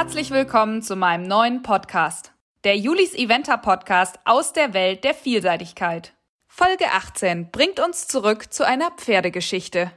Herzlich willkommen zu meinem neuen Podcast, der Julis Eventer Podcast aus der Welt der Vielseitigkeit. Folge 18 bringt uns zurück zu einer Pferdegeschichte.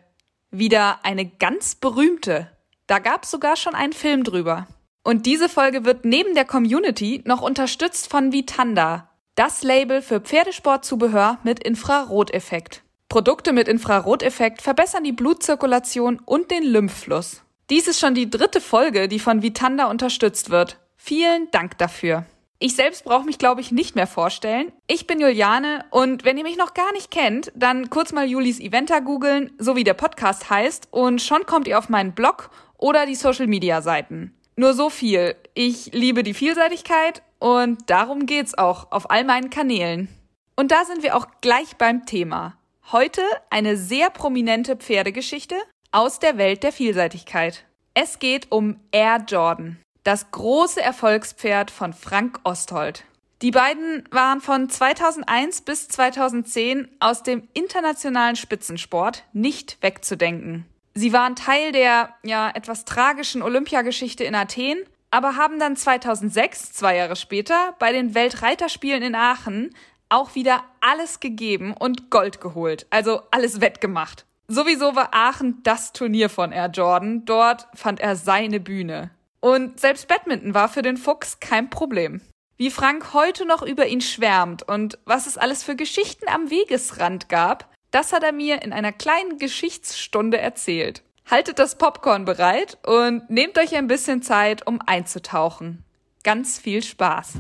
Wieder eine ganz berühmte. Da gab's sogar schon einen Film drüber. Und diese Folge wird neben der Community noch unterstützt von Vitanda, das Label für Pferdesportzubehör mit Infraroteffekt. Produkte mit Infraroteffekt verbessern die Blutzirkulation und den Lymphfluss. Dies ist schon die dritte Folge, die von Vitanda unterstützt wird. Vielen Dank dafür. Ich selbst brauche mich, glaube ich, nicht mehr vorstellen. Ich bin Juliane und wenn ihr mich noch gar nicht kennt, dann kurz mal Julis Eventer googeln, so wie der Podcast heißt, und schon kommt ihr auf meinen Blog oder die Social Media Seiten. Nur so viel. Ich liebe die Vielseitigkeit und darum geht's auch auf all meinen Kanälen. Und da sind wir auch gleich beim Thema. Heute eine sehr prominente Pferdegeschichte aus der Welt der Vielseitigkeit. Es geht um Air Jordan, das große Erfolgspferd von Frank Osthold. Die beiden waren von 2001 bis 2010 aus dem internationalen Spitzensport nicht wegzudenken. Sie waren Teil der ja etwas tragischen Olympiageschichte in Athen, aber haben dann 2006, zwei Jahre später, bei den Weltreiterspielen in Aachen auch wieder alles gegeben und Gold geholt, also alles wettgemacht. Sowieso war Aachen das Turnier von Air Jordan. Dort fand er seine Bühne. Und selbst Badminton war für den Fuchs kein Problem. Wie Frank heute noch über ihn schwärmt und was es alles für Geschichten am Wegesrand gab, das hat er mir in einer kleinen Geschichtsstunde erzählt. Haltet das Popcorn bereit und nehmt euch ein bisschen Zeit, um einzutauchen. Ganz viel Spaß!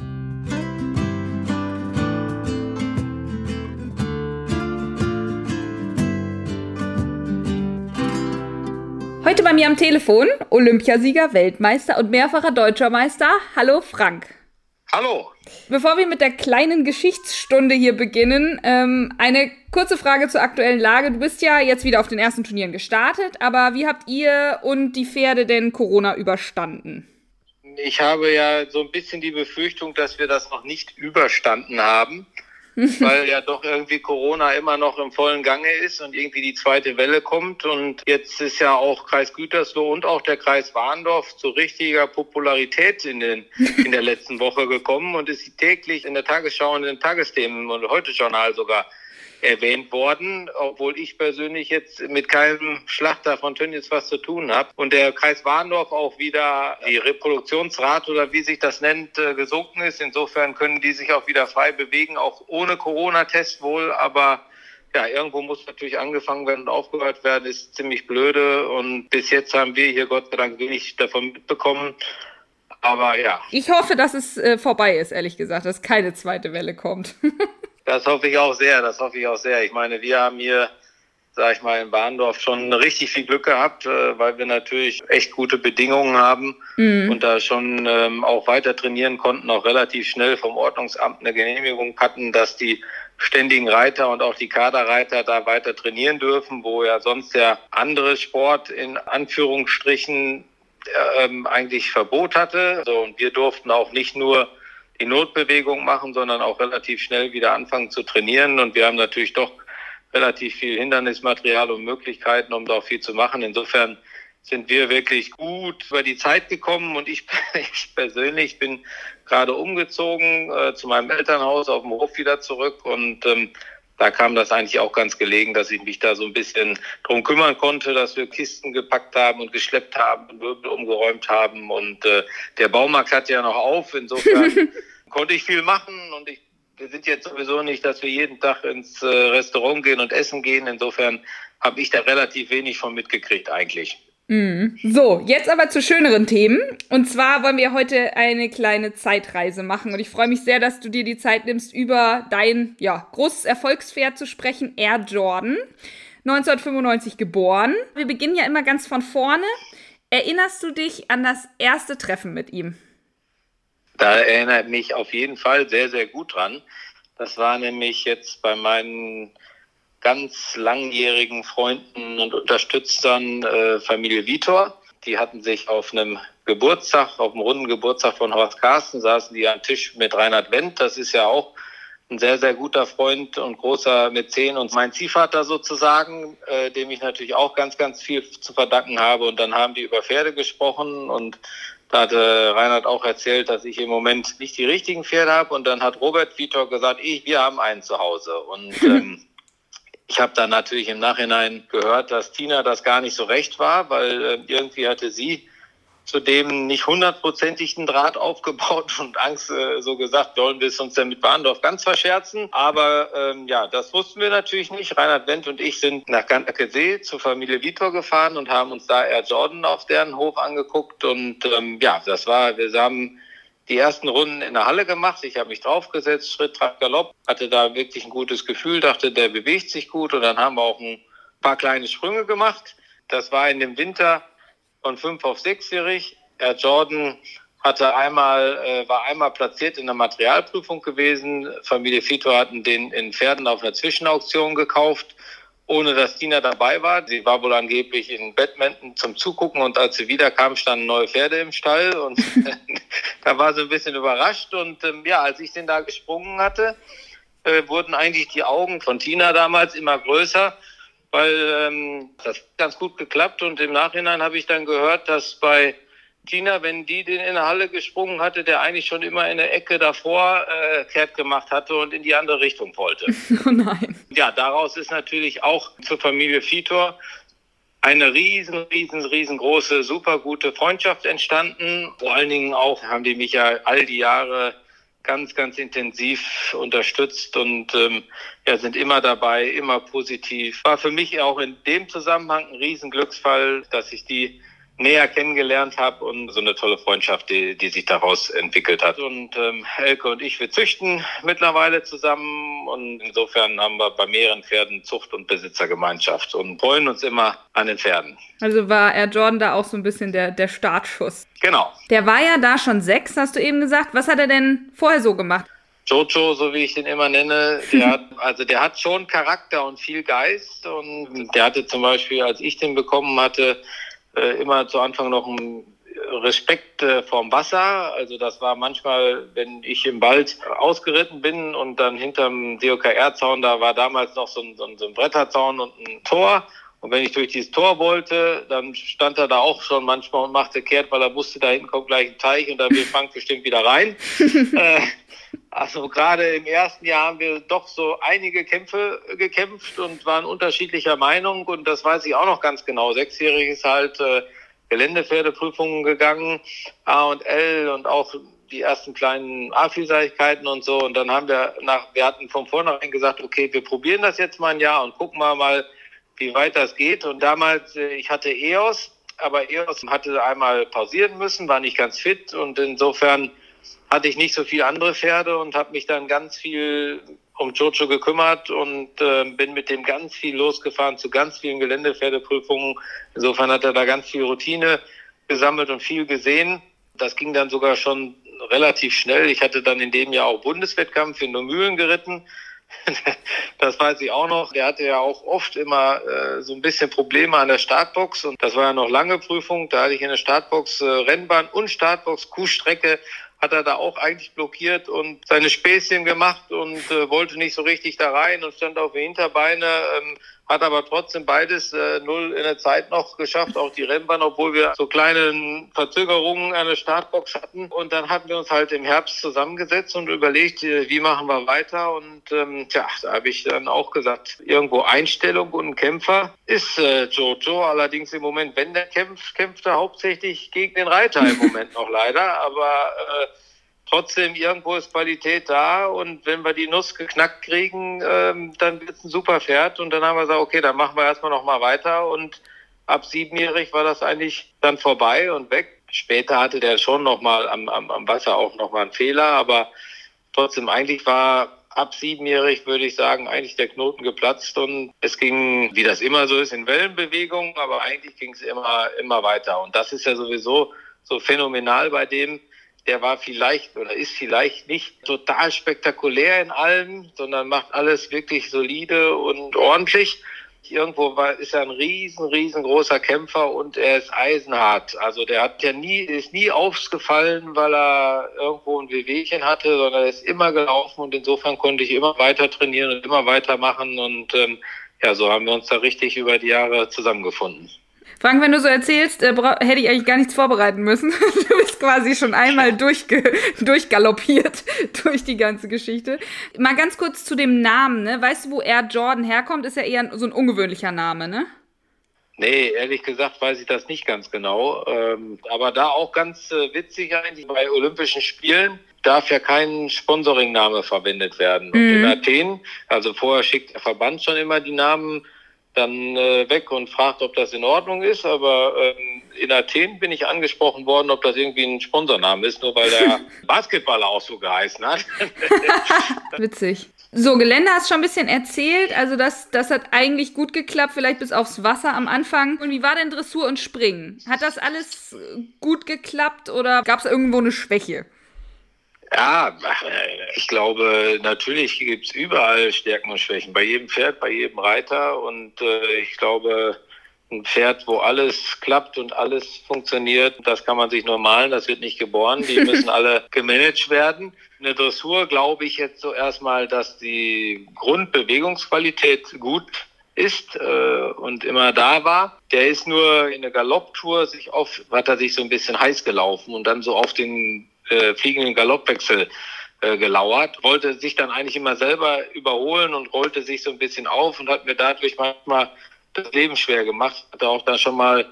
Heute bei mir am Telefon Olympiasieger, Weltmeister und mehrfacher deutscher Meister. Hallo Frank. Hallo. Bevor wir mit der kleinen Geschichtsstunde hier beginnen, ähm, eine kurze Frage zur aktuellen Lage. Du bist ja jetzt wieder auf den ersten Turnieren gestartet, aber wie habt ihr und die Pferde denn Corona überstanden? Ich habe ja so ein bisschen die Befürchtung, dass wir das noch nicht überstanden haben. Weil ja doch irgendwie Corona immer noch im vollen Gange ist und irgendwie die zweite Welle kommt. Und jetzt ist ja auch Kreis Gütersloh und auch der Kreis Warndorf zu richtiger Popularität in, den, in der letzten Woche gekommen und ist täglich in der Tagesschau und in den Tagesthemen und heute Journal sogar erwähnt worden, obwohl ich persönlich jetzt mit keinem Schlachter von Tönnies was zu tun habe. Und der Kreis Warndorf auch wieder die Reproduktionsrate oder wie sich das nennt, äh, gesunken ist. Insofern können die sich auch wieder frei bewegen, auch ohne Corona-Test wohl, aber ja, irgendwo muss natürlich angefangen werden und aufgehört werden, ist ziemlich blöde. Und bis jetzt haben wir hier Gott sei Dank wenig davon mitbekommen. Aber ja. Ich hoffe, dass es äh, vorbei ist, ehrlich gesagt, dass keine zweite Welle kommt. Das hoffe ich auch sehr, das hoffe ich auch sehr. Ich meine, wir haben hier, sag ich mal, in Bahndorf schon richtig viel Glück gehabt, äh, weil wir natürlich echt gute Bedingungen haben mhm. und da schon ähm, auch weiter trainieren konnten, auch relativ schnell vom Ordnungsamt eine Genehmigung hatten, dass die ständigen Reiter und auch die Kaderreiter da weiter trainieren dürfen, wo ja sonst der andere Sport in Anführungsstrichen ähm, eigentlich Verbot hatte. So, und wir durften auch nicht nur die Notbewegung machen, sondern auch relativ schnell wieder anfangen zu trainieren. Und wir haben natürlich doch relativ viel Hindernismaterial und Möglichkeiten, um da auch viel zu machen. Insofern sind wir wirklich gut über die Zeit gekommen und ich, ich persönlich bin gerade umgezogen äh, zu meinem Elternhaus auf dem Hof wieder zurück und ähm, da kam das eigentlich auch ganz gelegen, dass ich mich da so ein bisschen drum kümmern konnte, dass wir Kisten gepackt haben und geschleppt haben und Möbel umgeräumt haben. Und äh, der Baumarkt hat ja noch auf. Insofern konnte ich viel machen und ich, wir sind jetzt sowieso nicht, dass wir jeden Tag ins äh, Restaurant gehen und essen gehen. Insofern habe ich da relativ wenig von mitgekriegt eigentlich. Mhm. So, jetzt aber zu schöneren Themen. Und zwar wollen wir heute eine kleine Zeitreise machen. Und ich freue mich sehr, dass du dir die Zeit nimmst, über dein ja, großes Erfolgspferd zu sprechen, Air Jordan. 1995 geboren. Wir beginnen ja immer ganz von vorne. Erinnerst du dich an das erste Treffen mit ihm? Da erinnert mich auf jeden Fall sehr, sehr gut dran. Das war nämlich jetzt bei meinen ganz langjährigen Freunden und Unterstützern äh, Familie Vitor. Die hatten sich auf einem Geburtstag, auf dem runden Geburtstag von Horst Carsten, saßen die am Tisch mit Reinhard Wendt. Das ist ja auch ein sehr, sehr guter Freund und großer Mäzen und mein Ziehvater sozusagen, äh, dem ich natürlich auch ganz, ganz viel zu verdanken habe. Und dann haben die über Pferde gesprochen und Da hatte Reinhard auch erzählt, dass ich im Moment nicht die richtigen Pferde habe. Und dann hat Robert Vitor gesagt, ich, wir haben einen zu Hause. Und ähm, ich habe dann natürlich im Nachhinein gehört, dass Tina das gar nicht so recht war, weil äh, irgendwie hatte sie zu dem nicht hundertprozentigen Draht aufgebaut und Angst äh, so gesagt, wollen wir es uns denn mit Bahndorf ganz verscherzen. Aber ähm, ja, das wussten wir natürlich nicht. Reinhard Wendt und ich sind nach Gantakesee zur Familie Vitor gefahren und haben uns da Air Jordan auf deren Hof angeguckt. Und ähm, ja, das war, wir haben die ersten Runden in der Halle gemacht. Ich habe mich draufgesetzt, Schritt, Trab, Galopp, hatte da wirklich ein gutes Gefühl, dachte, der bewegt sich gut. Und dann haben wir auch ein paar kleine Sprünge gemacht. Das war in dem Winter von fünf auf sechsjährig. Herr Jordan hatte einmal, äh, war einmal platziert in der Materialprüfung gewesen. Familie Fito hatten den in Pferden auf einer Zwischenauktion gekauft, ohne dass Tina dabei war. Sie war wohl angeblich in Badminton zum Zugucken und als sie wiederkam, standen neue Pferde im Stall und da war sie ein bisschen überrascht und ähm, ja, als ich den da gesprungen hatte, äh, wurden eigentlich die Augen von Tina damals immer größer weil ähm, das ganz gut geklappt und im Nachhinein habe ich dann gehört, dass bei Tina, wenn die den in der Halle gesprungen hatte, der eigentlich schon immer in der Ecke davor äh, kehrt gemacht hatte und in die andere Richtung wollte. Oh nein. Ja, daraus ist natürlich auch zur Familie Vitor eine riesen, riesen, riesengroße, super gute Freundschaft entstanden. Vor allen Dingen auch haben die mich ja all die Jahre ganz, ganz intensiv unterstützt und ähm, ja, sind immer dabei, immer positiv. War für mich auch in dem Zusammenhang ein Riesenglücksfall, dass ich die näher kennengelernt habe und so eine tolle Freundschaft, die, die sich daraus entwickelt hat. Und ähm, Elke und ich, wir züchten mittlerweile zusammen und insofern haben wir bei mehreren Pferden Zucht- und Besitzergemeinschaft und freuen uns immer an den Pferden. Also war Air Jordan da auch so ein bisschen der, der Startschuss. Genau. Der war ja da schon sechs, hast du eben gesagt. Was hat er denn vorher so gemacht? Jojo, so wie ich den immer nenne, der hat, also der hat schon Charakter und viel Geist und der hatte zum Beispiel, als ich den bekommen hatte, äh, immer zu Anfang noch ein Respekt äh, vorm Wasser. Also das war manchmal, wenn ich im Wald ausgeritten bin und dann hinterm DOKR-Zaun, da war damals noch so ein, so, ein, so ein Bretterzaun und ein Tor. Und wenn ich durch dieses Tor wollte, dann stand er da auch schon manchmal und machte kehrt, weil er wusste, da hinten kommt gleich ein Teich und da will Frank bestimmt wieder rein. äh, also gerade im ersten Jahr haben wir doch so einige Kämpfe gekämpft und waren unterschiedlicher Meinung und das weiß ich auch noch ganz genau. Sechsjährig ist halt äh, Geländepferdeprüfungen gegangen, A und L und auch die ersten kleinen A-Vielseitigkeiten und so. Und dann haben wir nach, wir hatten von vornherein gesagt, okay, wir probieren das jetzt mal ein Jahr und gucken mal mal, wie weit das geht. Und damals, äh, ich hatte EOS, aber EOS hatte einmal pausieren müssen, war nicht ganz fit und insofern hatte ich nicht so viele andere Pferde und habe mich dann ganz viel um Jojo gekümmert und äh, bin mit dem ganz viel losgefahren zu ganz vielen Geländepferdeprüfungen. Insofern hat er da ganz viel Routine gesammelt und viel gesehen. Das ging dann sogar schon relativ schnell. Ich hatte dann in dem Jahr auch Bundeswettkampf in Mühlen geritten. das weiß ich auch noch. Der hatte ja auch oft immer äh, so ein bisschen Probleme an der Startbox und das war ja noch lange Prüfung. Da hatte ich in der Startbox äh, Rennbahn und Startbox Kuhstrecke hat er da auch eigentlich blockiert und seine Späßchen gemacht und äh, wollte nicht so richtig da rein und stand auf die Hinterbeine, ähm, hat aber trotzdem beides äh, null in der Zeit noch geschafft, auch die Rennbahn, obwohl wir so kleine Verzögerungen an der Startbox hatten. Und dann hatten wir uns halt im Herbst zusammengesetzt und überlegt, äh, wie machen wir weiter. Und ähm, tja, da habe ich dann auch gesagt, irgendwo Einstellung und ein Kämpfer ist äh, Jojo. Allerdings im Moment, wenn der kämpft, kämpft er hauptsächlich gegen den Reiter im Moment noch leider. Aber äh, trotzdem irgendwo ist Qualität da und wenn wir die Nuss geknackt kriegen, ähm, dann wird es ein super Pferd und dann haben wir gesagt, okay, dann machen wir erstmal noch mal weiter und ab siebenjährig war das eigentlich dann vorbei und weg. Später hatte der schon noch mal am, am, am Wasser auch noch mal einen Fehler, aber trotzdem eigentlich war ab siebenjährig, würde ich sagen, eigentlich der Knoten geplatzt und es ging, wie das immer so ist, in Wellenbewegungen, aber eigentlich ging es immer, immer weiter. Und das ist ja sowieso so phänomenal bei dem, der war vielleicht oder ist vielleicht nicht total spektakulär in allem, sondern macht alles wirklich solide und ordentlich. Irgendwo war, ist er ein riesen, riesengroßer Kämpfer und er ist eisenhart. Also der hat ja nie, ist nie aufgefallen, weil er irgendwo ein Wehwehchen hatte, sondern er ist immer gelaufen und insofern konnte ich immer weiter trainieren und immer weitermachen und ähm, ja, so haben wir uns da richtig über die Jahre zusammengefunden. Frank, wenn du so erzählst, äh, hätte ich eigentlich gar nichts vorbereiten müssen. Du bist quasi schon einmal durchge durchgaloppiert durch die ganze Geschichte. Mal ganz kurz zu dem Namen, ne? Weißt du, wo Air Jordan herkommt? Ist ja eher so ein ungewöhnlicher Name, ne? Nee, ehrlich gesagt weiß ich das nicht ganz genau. Ähm, aber da auch ganz äh, witzig eigentlich, bei Olympischen Spielen darf ja kein Sponsoringname verwendet werden. Und in mhm. Athen, also vorher schickt der Verband schon immer die Namen dann äh, weg und fragt, ob das in Ordnung ist. Aber ähm, in Athen bin ich angesprochen worden, ob das irgendwie ein Sponsorname ist, nur weil der Basketballer auch so geheißen hat. Witzig. So, Gelände hast schon ein bisschen erzählt. Also das, das hat eigentlich gut geklappt, vielleicht bis aufs Wasser am Anfang. Und wie war denn Dressur und Springen? Hat das alles gut geklappt oder gab es irgendwo eine Schwäche? Ja, ich glaube, natürlich gibt es überall Stärken und Schwächen. Bei jedem Pferd, bei jedem Reiter. Und äh, ich glaube, ein Pferd, wo alles klappt und alles funktioniert, das kann man sich nur malen, das wird nicht geboren. Die müssen alle gemanagt werden. In der Dressur glaube ich jetzt so erstmal, dass die Grundbewegungsqualität gut ist äh, und immer da war. Der ist nur in der Galopptour sich auf, hat er sich so ein bisschen heiß gelaufen und dann so auf den äh, fliegenden Galoppwechsel äh, gelauert, wollte sich dann eigentlich immer selber überholen und rollte sich so ein bisschen auf und hat mir dadurch manchmal das Leben schwer gemacht. Hatte auch dann schon mal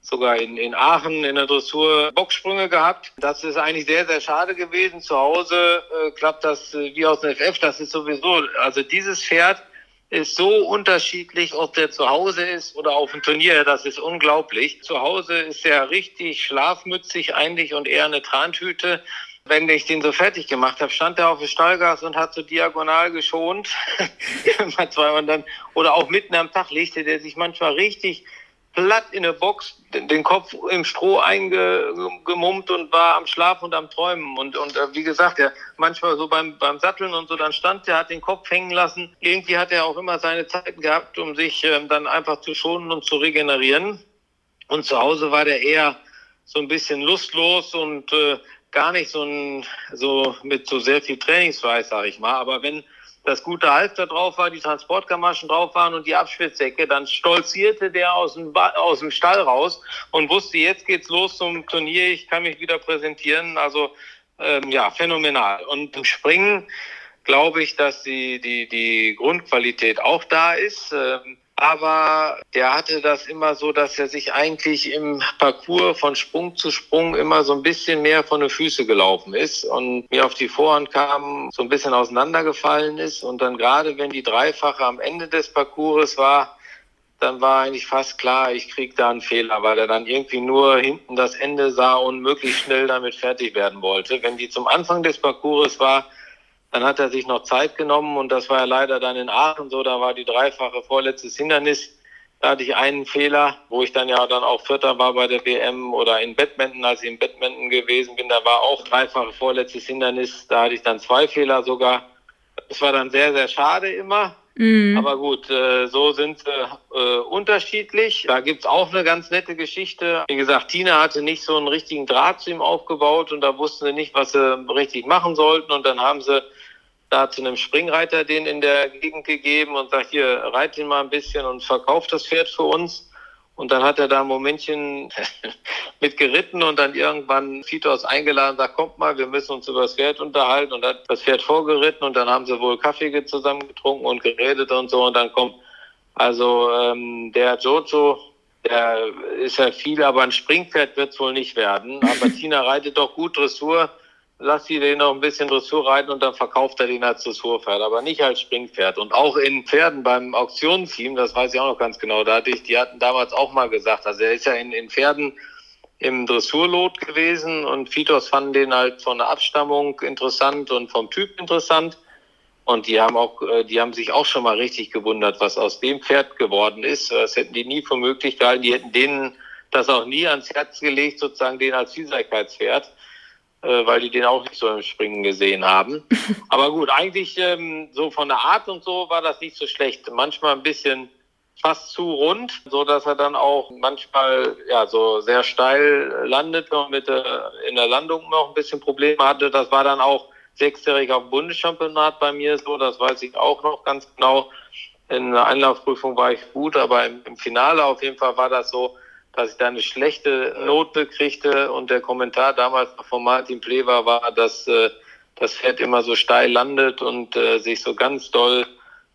sogar in, in Aachen in der Dressur Boxsprünge gehabt. Das ist eigentlich sehr, sehr schade gewesen. Zu Hause äh, klappt das äh, wie aus dem FF. Das ist sowieso, also dieses Pferd ist so unterschiedlich, ob der zu Hause ist oder auf dem Turnier. Das ist unglaublich. Zu Hause ist er richtig schlafmützig eigentlich und eher eine Trantüte. Wenn ich den so fertig gemacht habe, stand er auf dem Stallgas und hat so diagonal geschont. oder auch mitten am Tag legte der sich manchmal richtig platt in der Box, den Kopf im Stroh eingemummt und war am Schlaf und am Träumen. Und, und äh, wie gesagt, ja, manchmal so beim, beim Satteln und so, dann stand der, hat den Kopf hängen lassen. Irgendwie hat er auch immer seine Zeiten gehabt, um sich ähm, dann einfach zu schonen und zu regenerieren. Und zu Hause war der eher so ein bisschen lustlos und äh, gar nicht so, ein, so mit so sehr viel Trainingsfleiß, sag ich mal. Aber wenn das gute Halfter drauf war, die Transportgamaschen drauf waren und die Abschwitzdecke, dann stolzierte der aus dem, aus dem Stall raus und wusste, jetzt geht's los zum Turnier, ich kann mich wieder präsentieren. Also ähm, ja, phänomenal. Und im Springen glaube ich, dass die, die, die Grundqualität auch da ist. Ähm, aber der hatte das immer so, dass er sich eigentlich im Parcours von Sprung zu Sprung immer so ein bisschen mehr von den Füßen gelaufen ist und mir auf die Vorhand kam, so ein bisschen auseinandergefallen ist und dann gerade wenn die Dreifache am Ende des Parcours war, dann war eigentlich fast klar, ich krieg da einen Fehler, weil er dann irgendwie nur hinten das Ende sah und möglichst schnell damit fertig werden wollte. Wenn die zum Anfang des Parcours war, dann hat er sich noch Zeit genommen und das war ja leider dann in Aachen so, da war die dreifache vorletztes Hindernis. Da hatte ich einen Fehler, wo ich dann ja dann auch Vierter war bei der WM oder in Badminton, als ich in Badminton gewesen bin, da war auch dreifache vorletztes Hindernis. Da hatte ich dann zwei Fehler sogar. Das war dann sehr, sehr schade immer. Mhm. Aber gut, äh, so sind sie äh, unterschiedlich. Da gibt's auch eine ganz nette Geschichte. Wie gesagt, Tina hatte nicht so einen richtigen Draht zu ihm aufgebaut und da wussten sie nicht, was sie richtig machen sollten. Und dann haben sie da zu einem Springreiter den in der Gegend gegeben und sagt, hier, reit ihn mal ein bisschen und verkauft das Pferd für uns. Und dann hat er da ein Momentchen mit geritten und dann irgendwann Fitos eingeladen, sagt, kommt mal, wir müssen uns über das Pferd unterhalten und hat das Pferd vorgeritten und dann haben sie wohl Kaffee zusammen getrunken und geredet und so und dann kommt also ähm, der Jojo, der ist ja viel, aber ein Springpferd wird es wohl nicht werden. Aber Tina reitet doch gut Dressur lass sie den noch ein bisschen Dressur reiten und dann verkauft er den als Dressurpferd, aber nicht als Springpferd. Und auch in Pferden beim Auktionsteam, das weiß ich auch noch ganz genau, da hatte ich, die hatten damals auch mal gesagt, also er ist ja in, in Pferden im Dressurlot gewesen und Fitos fanden den halt von der Abstammung interessant und vom Typ interessant. Und die haben auch, äh, die haben sich auch schon mal richtig gewundert, was aus dem Pferd geworden ist. Das hätten die nie für möglich gehalten. Die hätten denen das auch nie ans Herz gelegt, sozusagen den als Vielseitigkeitspferd weil die den auch nicht so im Springen gesehen haben. Aber gut, eigentlich ähm, so von der Art und so war das nicht so schlecht. Manchmal ein bisschen fast zu rund, so dass er dann auch manchmal ja so sehr steil landete und mit der, in der Landung noch ein bisschen Probleme hatte. Das war dann auch sechsjährig auf dem Bundeschampionat bei mir so, das weiß ich auch noch ganz genau. In der Einlaufprüfung war ich gut, aber im, im Finale auf jeden Fall war das so, dass ich da eine schlechte Note kriegte. Und der Kommentar damals von Martin Plever war, dass äh, das Pferd immer so steil landet und äh, sich so ganz doll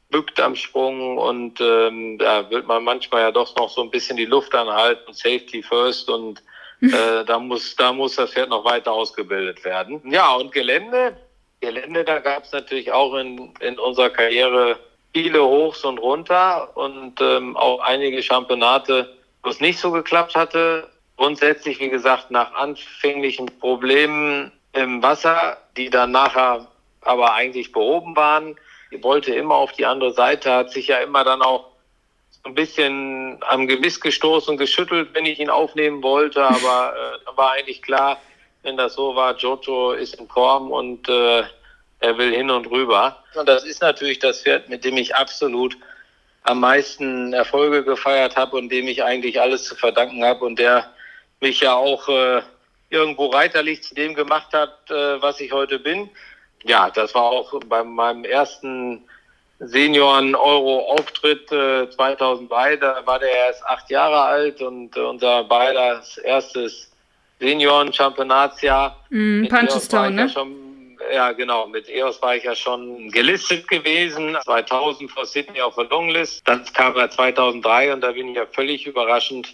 bückt am Sprung. Und ähm, da wird man manchmal ja doch noch so ein bisschen die Luft anhalten, Safety first. Und äh, da muss da muss das Pferd noch weiter ausgebildet werden. Ja und Gelände, Gelände, da gab es natürlich auch in, in unserer Karriere viele Hochs und runter. Und ähm, auch einige Championate, wo es nicht so geklappt hatte. Grundsätzlich, wie gesagt, nach anfänglichen Problemen im Wasser, die dann nachher aber eigentlich behoben waren. Die wollte immer auf die andere Seite, hat sich ja immer dann auch ein bisschen am Gewiss gestoßen geschüttelt, wenn ich ihn aufnehmen wollte. Aber äh, war eigentlich klar, wenn das so war, Jojo ist im Korm und äh, er will hin und rüber. Und das ist natürlich das Pferd, mit dem ich absolut am meisten Erfolge gefeiert habe und dem ich eigentlich alles zu verdanken habe und der mich ja auch äh, irgendwo reiterlich zu dem gemacht hat, äh, was ich heute bin. Ja, das war auch bei meinem ersten Senioren-Euro-Auftritt äh, 2003. Da war der erst acht Jahre alt und äh, unser beider erstes Senioren-Championatsjahr. Mm, Punchestown, ne? Ja, genau. Mit EOS war ich ja schon gelistet gewesen. 2000 vor Sydney auf der Longlist. Dann kam er 2003 und da bin ich ja völlig überraschend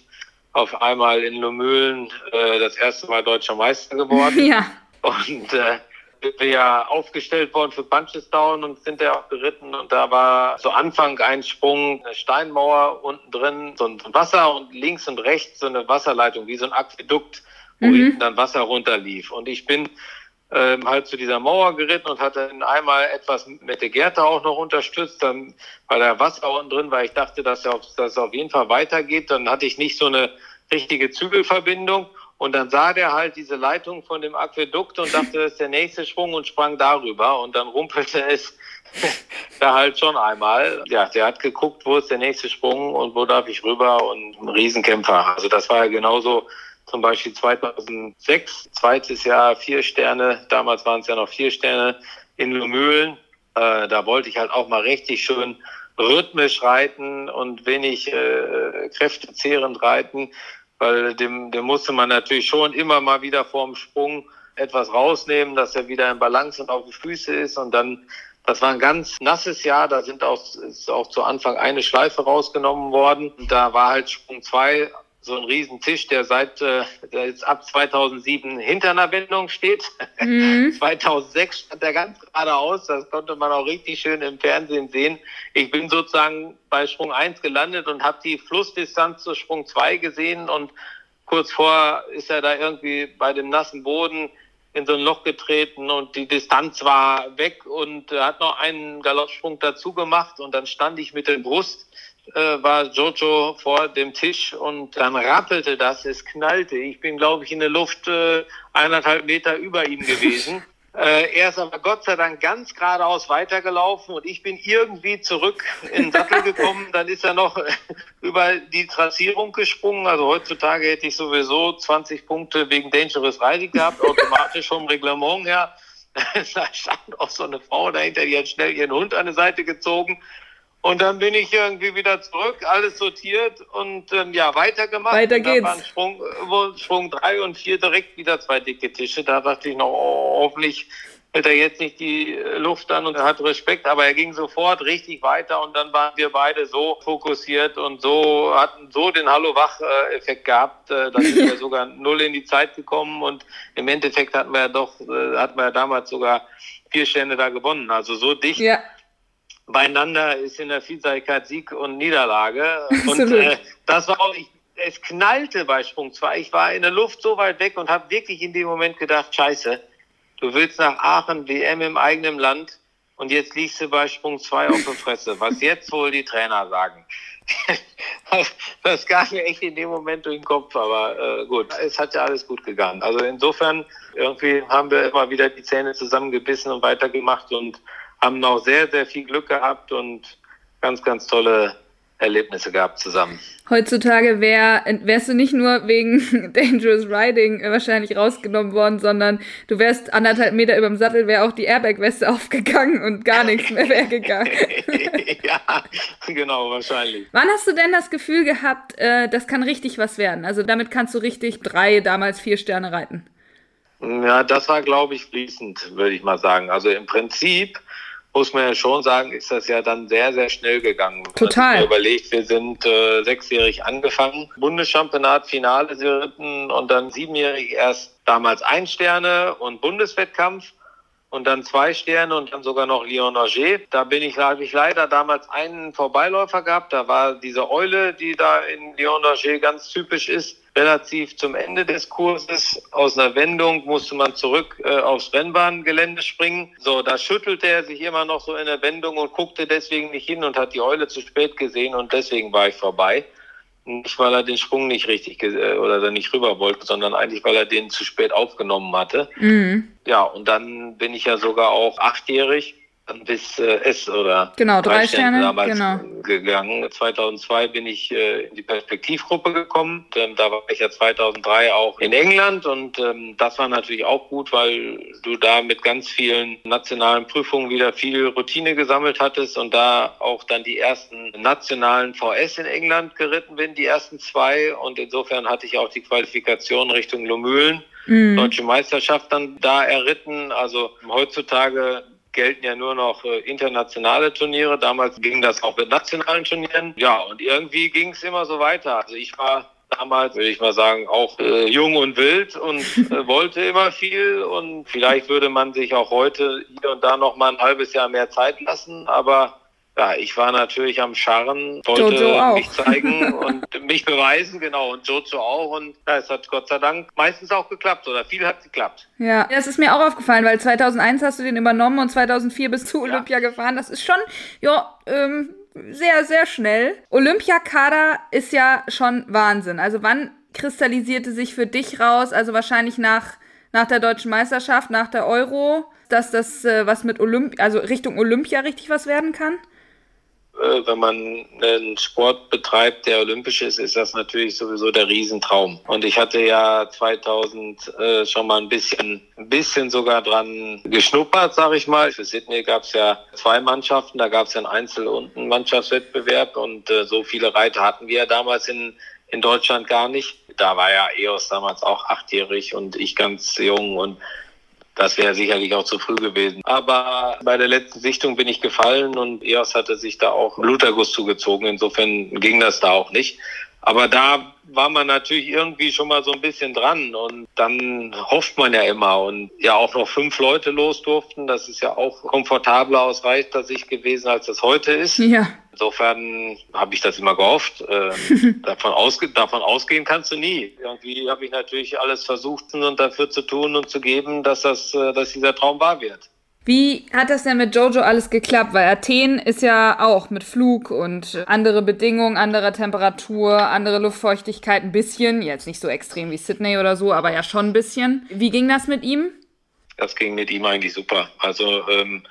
auf einmal in Lumülen äh, das erste Mal deutscher Meister geworden. Ja. Und äh, sind wir ja aufgestellt worden für Punchestown und sind ja auch geritten und da war zu Anfang ein Sprung, eine Steinmauer unten drin, so ein Wasser und links und rechts so eine Wasserleitung, wie so ein Aquädukt, wo mhm. hinten dann Wasser runterlief. Und ich bin ähm, halt zu dieser Mauer geritten und hatte dann einmal etwas mit der Gerte auch noch unterstützt, dann war da Wasser unten drin, weil ich dachte, dass das auf jeden Fall weitergeht. Dann hatte ich nicht so eine richtige Zügelverbindung und dann sah der halt diese Leitung von dem Aquädukt und dachte, das ist der nächste Sprung und sprang darüber und dann rumpelte es da halt schon einmal. Ja, der hat geguckt, wo ist der nächste Sprung und wo darf ich rüber und ein Riesenkämpfer. Also das war ja genauso zum Beispiel 2006, zweites Jahr vier Sterne, damals waren es ja noch vier Sterne in Lumülen. Äh, da wollte ich halt auch mal richtig schön rhythmisch reiten und wenig äh, kräftezehrend reiten, weil dem, dem musste man natürlich schon immer mal wieder vorm Sprung etwas rausnehmen, dass er wieder in Balance und auf die Füße ist und dann das war ein ganz nasses Jahr, da sind auch, ist auch zu Anfang eine Schleife rausgenommen worden. Da war halt Sprung zwei so ein Riesentisch, der seit äh, der jetzt ab 2007 hinter einer Wendung steht. Mhm. 2006 stand der ganz geradeaus, das konnte man auch richtig schön im Fernsehen sehen. Ich bin sozusagen bei Sprung 1 gelandet und habe die Flussdistanz zu Sprung 2 gesehen und kurz vor ist er da irgendwie bei dem nassen Boden in so ein Loch getreten und die Distanz war weg und hat noch einen Galoppsprung dazu gemacht und dann stand ich mit der Brust äh, war Jojo vor dem Tisch und dann rappelte das, es knallte. Ich bin, glaube ich, in der Luft äh, eineinhalb Meter über ihm gewesen. Äh, er ist aber Gott sei Dank ganz geradeaus weitergelaufen und ich bin irgendwie zurück in den Sattel gekommen. Dann ist er noch über die Trassierung gesprungen. Also heutzutage hätte ich sowieso 20 Punkte wegen Dangerous Riding gehabt, automatisch vom Reglement her. da stand auch so eine Frau dahinter, die hat schnell ihren Hund an die Seite gezogen. Und dann bin ich irgendwie wieder zurück, alles sortiert und ähm, ja, weitergemacht. Weiter geht's. Da waren Sprung, äh, Sprung drei und vier direkt wieder zwei dicke Tische. Da dachte ich noch, oh, hoffentlich hält er jetzt nicht die äh, Luft an und er hat Respekt. Aber er ging sofort richtig weiter und dann waren wir beide so fokussiert und so hatten so den Hallo-Wach-Effekt gehabt. Äh, da sind wir sogar null in die Zeit gekommen und im Endeffekt hatten wir ja doch, hatten wir ja damals sogar vier Stände da gewonnen. Also so dicht. Ja beieinander ist in der Vielseitigkeit Sieg und Niederlage. Und äh, das war auch, ich, es knallte bei Sprung 2. Ich war in der Luft so weit weg und habe wirklich in dem Moment gedacht, scheiße, du willst nach Aachen, WM im eigenen Land und jetzt liegst du bei Sprung 2 auf der Fresse. Was jetzt wohl die Trainer sagen. das kam mir echt in dem Moment durch den Kopf, aber äh, gut, es hat ja alles gut gegangen. Also insofern, irgendwie haben wir immer wieder die Zähne zusammengebissen und weitergemacht und haben noch sehr, sehr viel Glück gehabt und ganz, ganz tolle Erlebnisse gehabt zusammen. Heutzutage wär, wärst du nicht nur wegen Dangerous Riding wahrscheinlich rausgenommen worden, sondern du wärst anderthalb Meter über dem Sattel, wäre auch die Airbag-Weste aufgegangen und gar nichts mehr wäre gegangen. ja, genau, wahrscheinlich. Wann hast du denn das Gefühl gehabt, äh, das kann richtig was werden? Also damit kannst du richtig drei, damals vier Sterne reiten. Ja, das war, glaube ich, fließend, würde ich mal sagen. Also im Prinzip muss man ja schon sagen, ist das ja dann sehr, sehr schnell gegangen. Total. überlegt, wir sind äh, sechsjährig angefangen, Bundeschampionat, Finale geritten und dann siebenjährig erst damals ein Sterne und Bundeswettkampf und dann zwei Sterne und dann sogar noch Lyon Auger. Da bin ich, habe ich leider damals einen Vorbeiläufer gehabt. Da war diese Eule, die da in Lyon Auger ganz typisch ist relativ zum Ende des Kurses. Aus einer Wendung musste man zurück äh, aufs Rennbahngelände springen. So, da schüttelte er sich immer noch so in der Wendung und guckte deswegen nicht hin und hat die Eule zu spät gesehen und deswegen war ich vorbei. Nicht, weil er den Sprung nicht richtig äh, oder da nicht rüber wollte, sondern eigentlich, weil er den zu spät aufgenommen hatte. Mhm. Ja, und dann bin ich ja sogar auch achtjährig bis äh, S oder genau drei, Sterne, Sterne damals genau. gegangen. 2002 bin ich äh, in die Perspektivgruppe gekommen. Ähm, da war ich ja 2003 auch in England und ähm, das war natürlich auch gut, weil du da mit ganz vielen nationalen Prüfungen wieder viel Routine gesammelt hattest und da auch dann die ersten nationalen VS in England geritten bin, die ersten zwei und insofern hatte ich auch die Qualifikation Richtung Lomühlen. Mhm. Deutsche Meisterschaft dann da erritten. Also heutzutage gelten ja nur noch äh, internationale Turniere. Damals ging das auch mit nationalen Turnieren. Ja, und irgendwie ging es immer so weiter. Also ich war damals, würde ich mal sagen, auch äh, jung und wild und äh, wollte immer viel. Und vielleicht würde man sich auch heute hier und da noch mal ein halbes Jahr mehr Zeit lassen. Aber ja, ich war natürlich am Scharren, wollte mich zeigen und mich beweisen, genau, und Jojo auch. Und ja, es hat Gott sei Dank meistens auch geklappt oder viel hat geklappt. Ja, das ist mir auch aufgefallen, weil 2001 hast du den übernommen und 2004 bist du Olympia ja. gefahren. Das ist schon, ja, ähm, sehr, sehr schnell. Olympiakader ist ja schon Wahnsinn. Also wann kristallisierte sich für dich raus, also wahrscheinlich nach, nach der deutschen Meisterschaft, nach der Euro, dass das äh, was mit Olymp also Richtung Olympia richtig was werden kann? Äh, wenn man einen Sport betreibt, der olympisch ist, ist das natürlich sowieso der Riesentraum. Und ich hatte ja 2000 äh, schon mal ein bisschen, ein bisschen sogar dran geschnuppert, sage ich mal. Für Sydney gab es ja zwei Mannschaften, da gab es ja einen Einzel- und einen Mannschaftswettbewerb und äh, so viele Reiter hatten wir ja damals in, in Deutschland gar nicht. Da war ja EOS damals auch achtjährig und ich ganz jung und das wäre sicherlich auch zu früh gewesen. Aber bei der letzten Sichtung bin ich gefallen und EOS hatte sich da auch Bluterguss zugezogen. Insofern ging das da auch nicht. Aber da war man natürlich irgendwie schon mal so ein bisschen dran und dann hofft man ja immer und ja auch noch fünf Leute los durften. Das ist ja auch komfortabler aus Reichter Sicht gewesen, als das heute ist. Ja. Insofern habe ich das immer gehofft. Ähm, davon, ausge davon ausgehen kannst du nie. Irgendwie habe ich natürlich alles versucht und dafür zu tun und zu geben, dass das, äh, dass dieser Traum wahr wird. Wie hat das denn mit Jojo alles geklappt? Weil Athen ist ja auch mit Flug und andere Bedingungen, anderer Temperatur, andere Luftfeuchtigkeit ein bisschen. Jetzt nicht so extrem wie Sydney oder so, aber ja schon ein bisschen. Wie ging das mit ihm? Das ging mit ihm eigentlich super. Also ähm,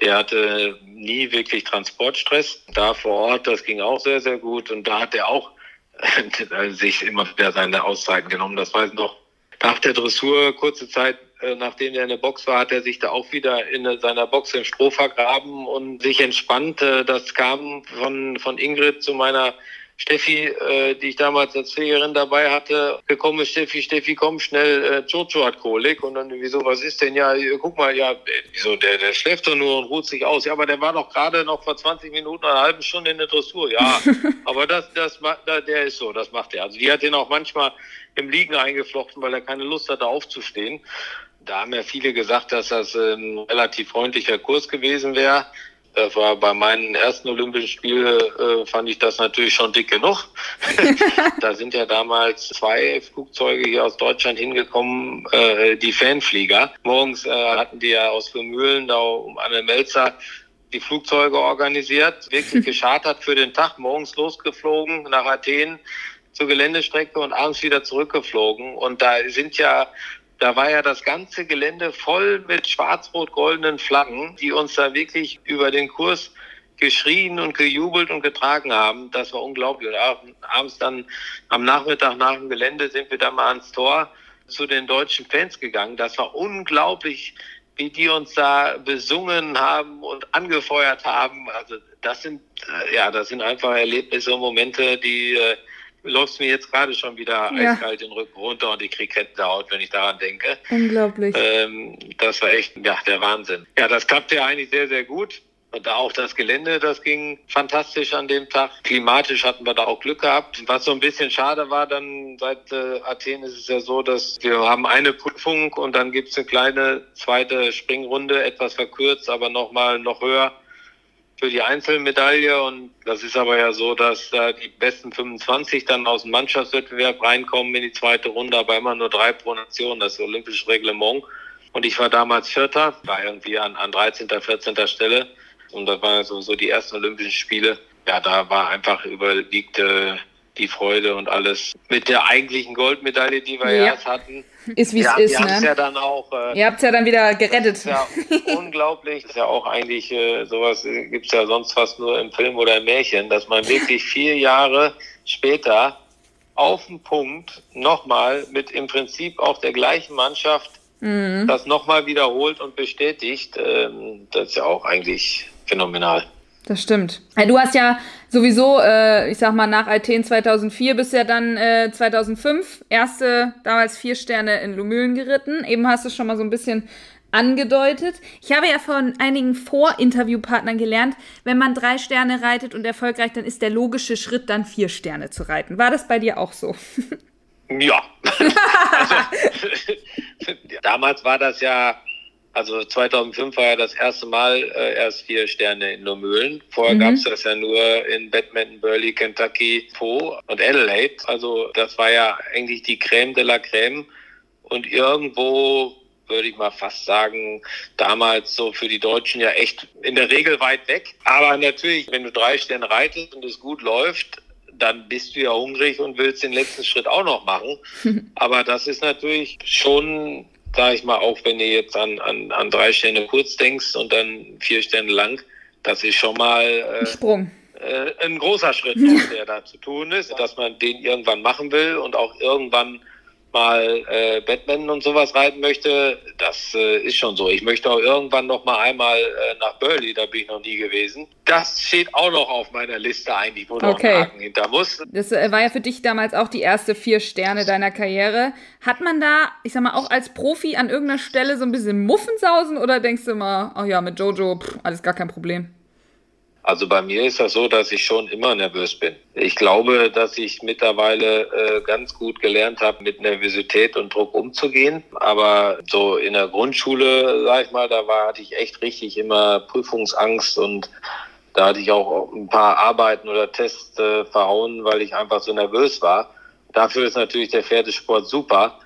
der hatte nie wirklich Transportstress. Da vor Ort, das ging auch sehr, sehr gut. Und da hat er auch sich immer wieder seine Auszeiten genommen. Das weiß ich noch. Nach der Dressur, kurze Zeit nachdem er in der Box war, hat er sich da auch wieder in seiner Box im Stroh vergraben und sich entspannt. Äh, das kam von, von Ingrid zu meiner Steffi, äh, die ich damals als Pflegerin dabei hatte, gekommen ist, Steffi, Steffi, komm schnell, äh, Jojo hat Kolik. Und dann, wieso, was ist denn? Ja, guck mal, ja, wieso, der, der schläft doch nur und ruht sich aus. Ja, aber der war doch gerade noch vor 20 Minuten, einer halben Stunde in der Dressur. Ja, aber das, das, der ist so, das macht er. Also die hat ihn auch manchmal im Liegen eingeflochten, weil er keine Lust hatte aufzustehen. Da haben ja viele gesagt, dass das ein relativ freundlicher Kurs gewesen wäre. Das war bei meinen ersten Olympischen Spielen, äh, fand ich das natürlich schon dick genug. da sind ja damals zwei Flugzeuge hier aus Deutschland hingekommen, äh, die Fanflieger. Morgens äh, hatten die ja aus Mühlen da um Anne Melzer die Flugzeuge organisiert, wirklich geschartert für den Tag, morgens losgeflogen nach Athen zur Geländestrecke und abends wieder zurückgeflogen. Und da sind ja da war ja das ganze Gelände voll mit schwarz-rot-goldenen Flaggen, die uns da wirklich über den Kurs geschrien und gejubelt und getragen haben. Das war unglaublich. Und abends dann am Nachmittag nach dem Gelände sind wir dann mal ans Tor zu den deutschen Fans gegangen. Das war unglaublich, wie die uns da besungen haben und angefeuert haben. Also das sind äh, ja, das sind einfach Erlebnisse und Momente, die äh, läuft mir jetzt gerade schon wieder ja. eiskalt den Rücken runter und die krieg Haut, wenn ich daran denke. Unglaublich. Ähm, das war echt ja, der Wahnsinn. Ja, das klappte ja eigentlich sehr, sehr gut. Und auch das Gelände, das ging fantastisch an dem Tag. Klimatisch hatten wir da auch Glück gehabt. Was so ein bisschen schade war, dann seit äh, Athen ist es ja so, dass wir haben eine Prüfung und dann gibt's eine kleine zweite Springrunde, etwas verkürzt, aber nochmal noch höher für die Einzelmedaille. Und das ist aber ja so, dass da die besten 25 dann aus dem Mannschaftswettbewerb reinkommen in die zweite Runde, aber immer nur drei pro Nation, das ist olympisches Reglement. Und ich war damals Vierter, war irgendwie an, an 13., 14. Stelle. Und das waren so, so die ersten Olympischen Spiele. Ja, da war einfach überwiegte die Freude und alles mit der eigentlichen Goldmedaille, die wir ja. erst hatten. Ist wie es ist, wir ne? ja dann auch. Äh, Ihr habt es ja dann wieder gerettet. Das ist ja unglaublich. Das ist ja auch eigentlich äh, sowas äh, gibt es ja sonst fast nur im Film oder im Märchen, dass man wirklich vier Jahre später auf den Punkt nochmal mit im Prinzip auch der gleichen Mannschaft mhm. das nochmal wiederholt und bestätigt. Ähm, das ist ja auch eigentlich phänomenal. Das stimmt. Du hast ja sowieso, äh, ich sag mal, nach Athen 2004 bist ja dann äh, 2005 erste, damals vier Sterne in Lumülen geritten. Eben hast du schon mal so ein bisschen angedeutet. Ich habe ja von einigen Vorinterviewpartnern gelernt, wenn man drei Sterne reitet und erfolgreich, dann ist der logische Schritt, dann vier Sterne zu reiten. War das bei dir auch so? Ja. also, damals war das ja also 2005 war ja das erste Mal äh, erst vier Sterne in Normühlen. Vorher mhm. gab es das ja nur in Badminton, Burley, Kentucky, Po und Adelaide. Also das war ja eigentlich die Crème de la Crème. Und irgendwo würde ich mal fast sagen, damals so für die Deutschen ja echt in der Regel weit weg. Aber natürlich, wenn du drei Sterne reitest und es gut läuft, dann bist du ja hungrig und willst den letzten Schritt auch noch machen. Aber das ist natürlich schon sage ich mal, auch wenn du jetzt an, an, an drei Sterne kurz denkst und dann vier Sterne lang, das ist schon mal äh, Sprung. Äh, ein großer Schritt, der da zu tun ist, dass man den irgendwann machen will und auch irgendwann mal äh, Batman und sowas reiten möchte, das äh, ist schon so. Ich möchte auch irgendwann noch mal einmal äh, nach Burley, da bin ich noch nie gewesen. Das steht auch noch auf meiner Liste eigentlich, wo noch okay. ein Haken hinter muss. Das äh, war ja für dich damals auch die erste vier Sterne deiner Karriere. Hat man da, ich sag mal, auch als Profi an irgendeiner Stelle so ein bisschen Muffensausen oder denkst du immer, oh ja, mit Jojo, pff, alles gar kein Problem? Also bei mir ist das so, dass ich schon immer nervös bin. Ich glaube, dass ich mittlerweile äh, ganz gut gelernt habe, mit Nervosität und Druck umzugehen. Aber so in der Grundschule, sag ich mal, da war, hatte ich echt richtig immer Prüfungsangst und da hatte ich auch ein paar Arbeiten oder Tests äh, verhauen, weil ich einfach so nervös war. Dafür ist natürlich der Pferdesport super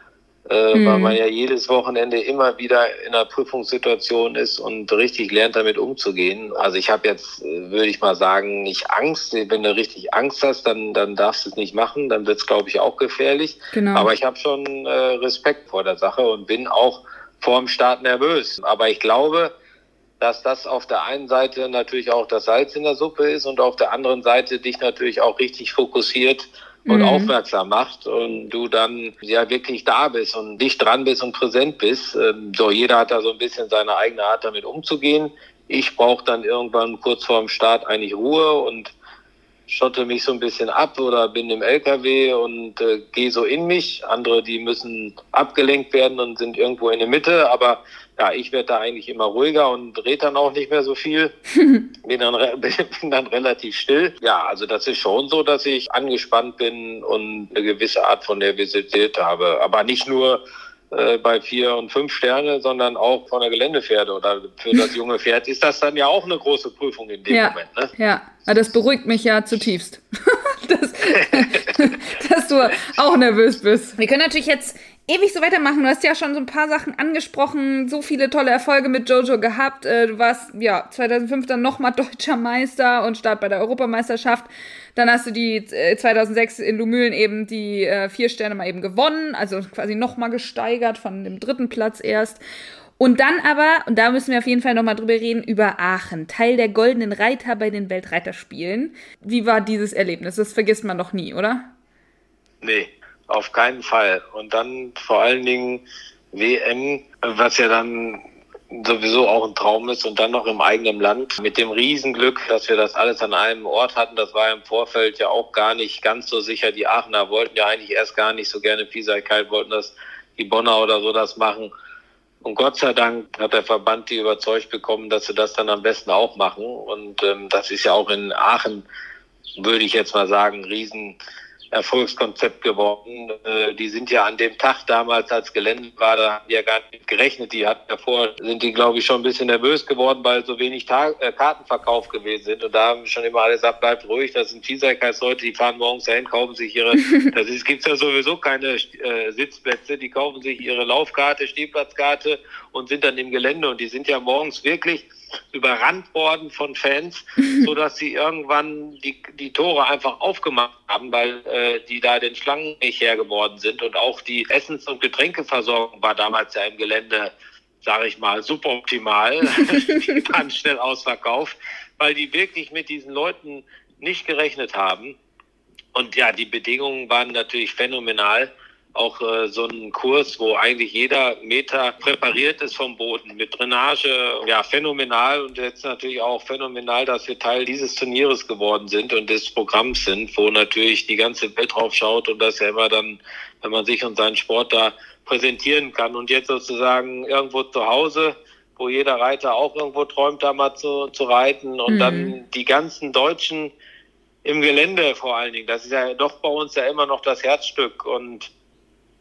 äh, mhm. weil man ja jedes Wochenende immer wieder in einer Prüfungssituation ist und richtig lernt, damit umzugehen. Also ich habe jetzt, äh, würde ich mal sagen, nicht Angst. Wenn du richtig Angst hast, dann, dann darfst du es nicht machen. Dann wird es, glaube ich, auch gefährlich. Genau. Aber ich habe schon äh, Respekt vor der Sache und bin auch vor dem Start nervös. Aber ich glaube, dass das auf der einen Seite natürlich auch das Salz in der Suppe ist und auf der anderen Seite dich natürlich auch richtig fokussiert und mhm. aufmerksam macht und du dann ja wirklich da bist und dicht dran bist und präsent bist. Ähm, so, jeder hat da so ein bisschen seine eigene Art damit umzugehen. Ich brauche dann irgendwann kurz vor dem Start eigentlich Ruhe und schotte mich so ein bisschen ab oder bin im LKW und äh, gehe so in mich. Andere, die müssen abgelenkt werden und sind irgendwo in der Mitte, aber ja, ich werde da eigentlich immer ruhiger und rede dann auch nicht mehr so viel. bin, dann, bin dann relativ still. Ja, also das ist schon so, dass ich angespannt bin und eine gewisse Art von Nervosität habe. Aber nicht nur äh, bei vier und fünf Sterne, sondern auch von der Geländepferde oder für das junge Pferd ist das dann ja auch eine große Prüfung in dem ja, Moment. Ne? Ja, das beruhigt mich ja zutiefst, dass, dass du auch nervös bist. Wir können natürlich jetzt ewig so weitermachen. Du hast ja schon so ein paar Sachen angesprochen, so viele tolle Erfolge mit Jojo gehabt. Äh, du warst ja 2005 dann nochmal deutscher Meister und Start bei der Europameisterschaft. Dann hast du die 2006 äh, in Lumülen eben die äh, vier Sterne mal eben gewonnen, also quasi nochmal gesteigert von dem dritten Platz erst. Und dann aber, und da müssen wir auf jeden Fall nochmal drüber reden, über Aachen, Teil der Goldenen Reiter bei den Weltreiterspielen. Wie war dieses Erlebnis? Das vergisst man doch nie, oder? Nee, auf keinen Fall. Und dann vor allen Dingen WM, was ja dann sowieso auch ein Traum ist und dann noch im eigenen Land mit dem Riesenglück, dass wir das alles an einem Ort hatten. Das war im Vorfeld ja auch gar nicht ganz so sicher. Die Aachener wollten ja eigentlich erst gar nicht so gerne Vielseitigkeit, wollten das die Bonner oder so das machen. Und Gott sei Dank hat der Verband die überzeugt bekommen, dass sie das dann am besten auch machen. Und ähm, das ist ja auch in Aachen, würde ich jetzt mal sagen, riesen Erfolgskonzept geworden. Äh, die sind ja an dem Tag damals, als Gelände war, da haben die ja gar nicht gerechnet. Die hatten davor, sind die, glaube ich, schon ein bisschen nervös geworden, weil so wenig Tag, äh, Kartenverkauf gewesen sind. Und da haben schon immer alle gesagt, bleibt ruhig, das sind Vielseitigkeitsleute, die fahren morgens dahin, kaufen sich ihre, das ist, gibt's ja sowieso keine äh, Sitzplätze, die kaufen sich ihre Laufkarte, Stehplatzkarte und sind dann im Gelände. Und die sind ja morgens wirklich überrannt worden von Fans, so dass sie irgendwann die, die Tore einfach aufgemacht haben, weil äh, die da den Schlangen nicht her geworden sind. Und auch die Essens- und Getränkeversorgung war damals ja im Gelände, sage ich mal, suboptimal. die waren schnell ausverkauft, weil die wirklich mit diesen Leuten nicht gerechnet haben. Und ja, die Bedingungen waren natürlich phänomenal auch äh, so ein Kurs, wo eigentlich jeder Meter präpariert ist vom Boden mit Drainage. Ja, phänomenal und jetzt natürlich auch phänomenal, dass wir Teil dieses Turnieres geworden sind und des Programms sind, wo natürlich die ganze Welt drauf schaut und das ja immer dann, wenn man sich und seinen Sport da präsentieren kann und jetzt sozusagen irgendwo zu Hause wo jeder Reiter auch irgendwo träumt, da mal zu, zu reiten und mhm. dann die ganzen Deutschen im Gelände vor allen Dingen. Das ist ja doch bei uns ja immer noch das Herzstück und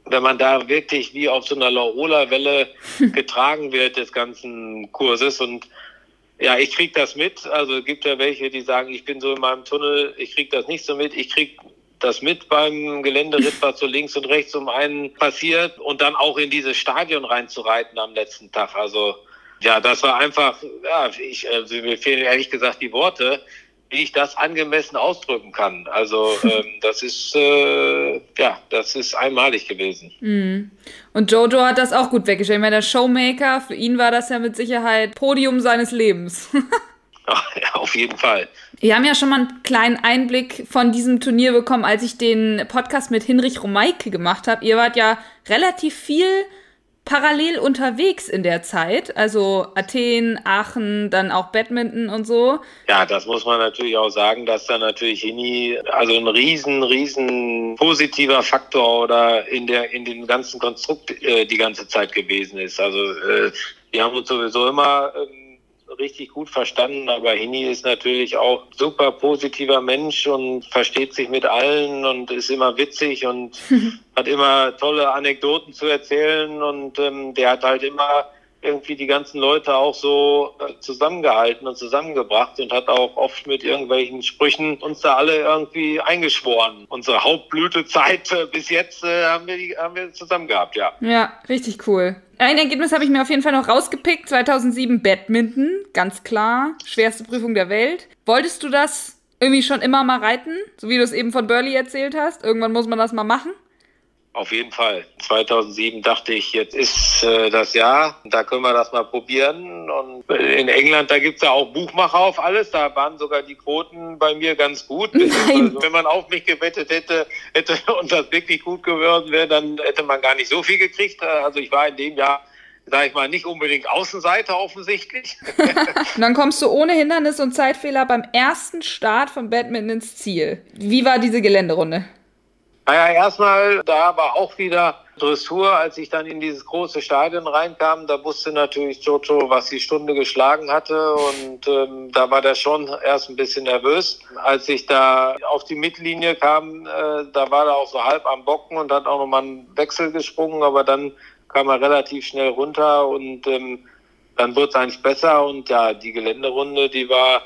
wenn man da wirklich wie auf so einer Laola-Welle getragen wird des ganzen Kurses und ja, ich krieg das mit. Also es gibt ja welche, die sagen, ich bin so in meinem Tunnel, ich krieg das nicht so mit. Ich krieg das mit beim Geländeritt, was so links und rechts um einen passiert und dann auch in dieses Stadion reinzureiten am letzten Tag. Also ja, das war einfach, ja, ich, also mir fehlen ehrlich gesagt die Worte wie ich das angemessen ausdrücken kann. Also ähm, das ist äh, ja, das ist einmalig gewesen. Mm. Und Jojo hat das auch gut weggestellt. Ich meine, der Showmaker, für ihn war das ja mit Sicherheit Podium seines Lebens. Ach, ja, auf jeden Fall. Wir haben ja schon mal einen kleinen Einblick von diesem Turnier bekommen, als ich den Podcast mit Hinrich Romeike gemacht habe. Ihr wart ja relativ viel parallel unterwegs in der Zeit. Also Athen, Aachen, dann auch Badminton und so. Ja, das muss man natürlich auch sagen, dass da natürlich Hini also ein riesen, riesen positiver Faktor oder in der in dem ganzen Konstrukt äh, die ganze Zeit gewesen ist. Also äh, wir haben uns sowieso immer äh, richtig gut verstanden, aber Hini ist natürlich auch super positiver Mensch und versteht sich mit allen und ist immer witzig und hat immer tolle Anekdoten zu erzählen und ähm, der hat halt immer irgendwie die ganzen Leute auch so äh, zusammengehalten und zusammengebracht und hat auch oft mit irgendwelchen Sprüchen uns da alle irgendwie eingeschworen. Unsere Hauptblütezeit äh, bis jetzt äh, haben, wir die, haben wir zusammen gehabt, ja. Ja, richtig cool. Ein Ergebnis habe ich mir auf jeden Fall noch rausgepickt. 2007 Badminton, ganz klar. Schwerste Prüfung der Welt. Wolltest du das irgendwie schon immer mal reiten? So wie du es eben von Burley erzählt hast? Irgendwann muss man das mal machen? Auf jeden Fall. 2007 dachte ich, jetzt ist äh, das Jahr, da können wir das mal probieren. Und in England, da gibt's ja auch Buchmacher auf alles. Da waren sogar die Quoten bei mir ganz gut. Also, wenn man auf mich gewettet hätte, hätte und das wirklich gut geworden wäre, dann hätte man gar nicht so viel gekriegt. Also ich war in dem Jahr sag ich mal, nicht unbedingt Außenseiter offensichtlich. und dann kommst du ohne Hindernis und Zeitfehler beim ersten Start vom Badminton ins Ziel. Wie war diese Geländerunde? Naja, erstmal, da war auch wieder Dressur, als ich dann in dieses große Stadion reinkam, da wusste natürlich Jojo, was die Stunde geschlagen hatte. Und ähm, da war der schon erst ein bisschen nervös. Als ich da auf die Mittellinie kam, äh, da war er auch so halb am Bocken und hat auch nochmal einen Wechsel gesprungen, aber dann kam er relativ schnell runter und ähm, dann wurde es eigentlich besser. Und ja, die Geländerunde, die war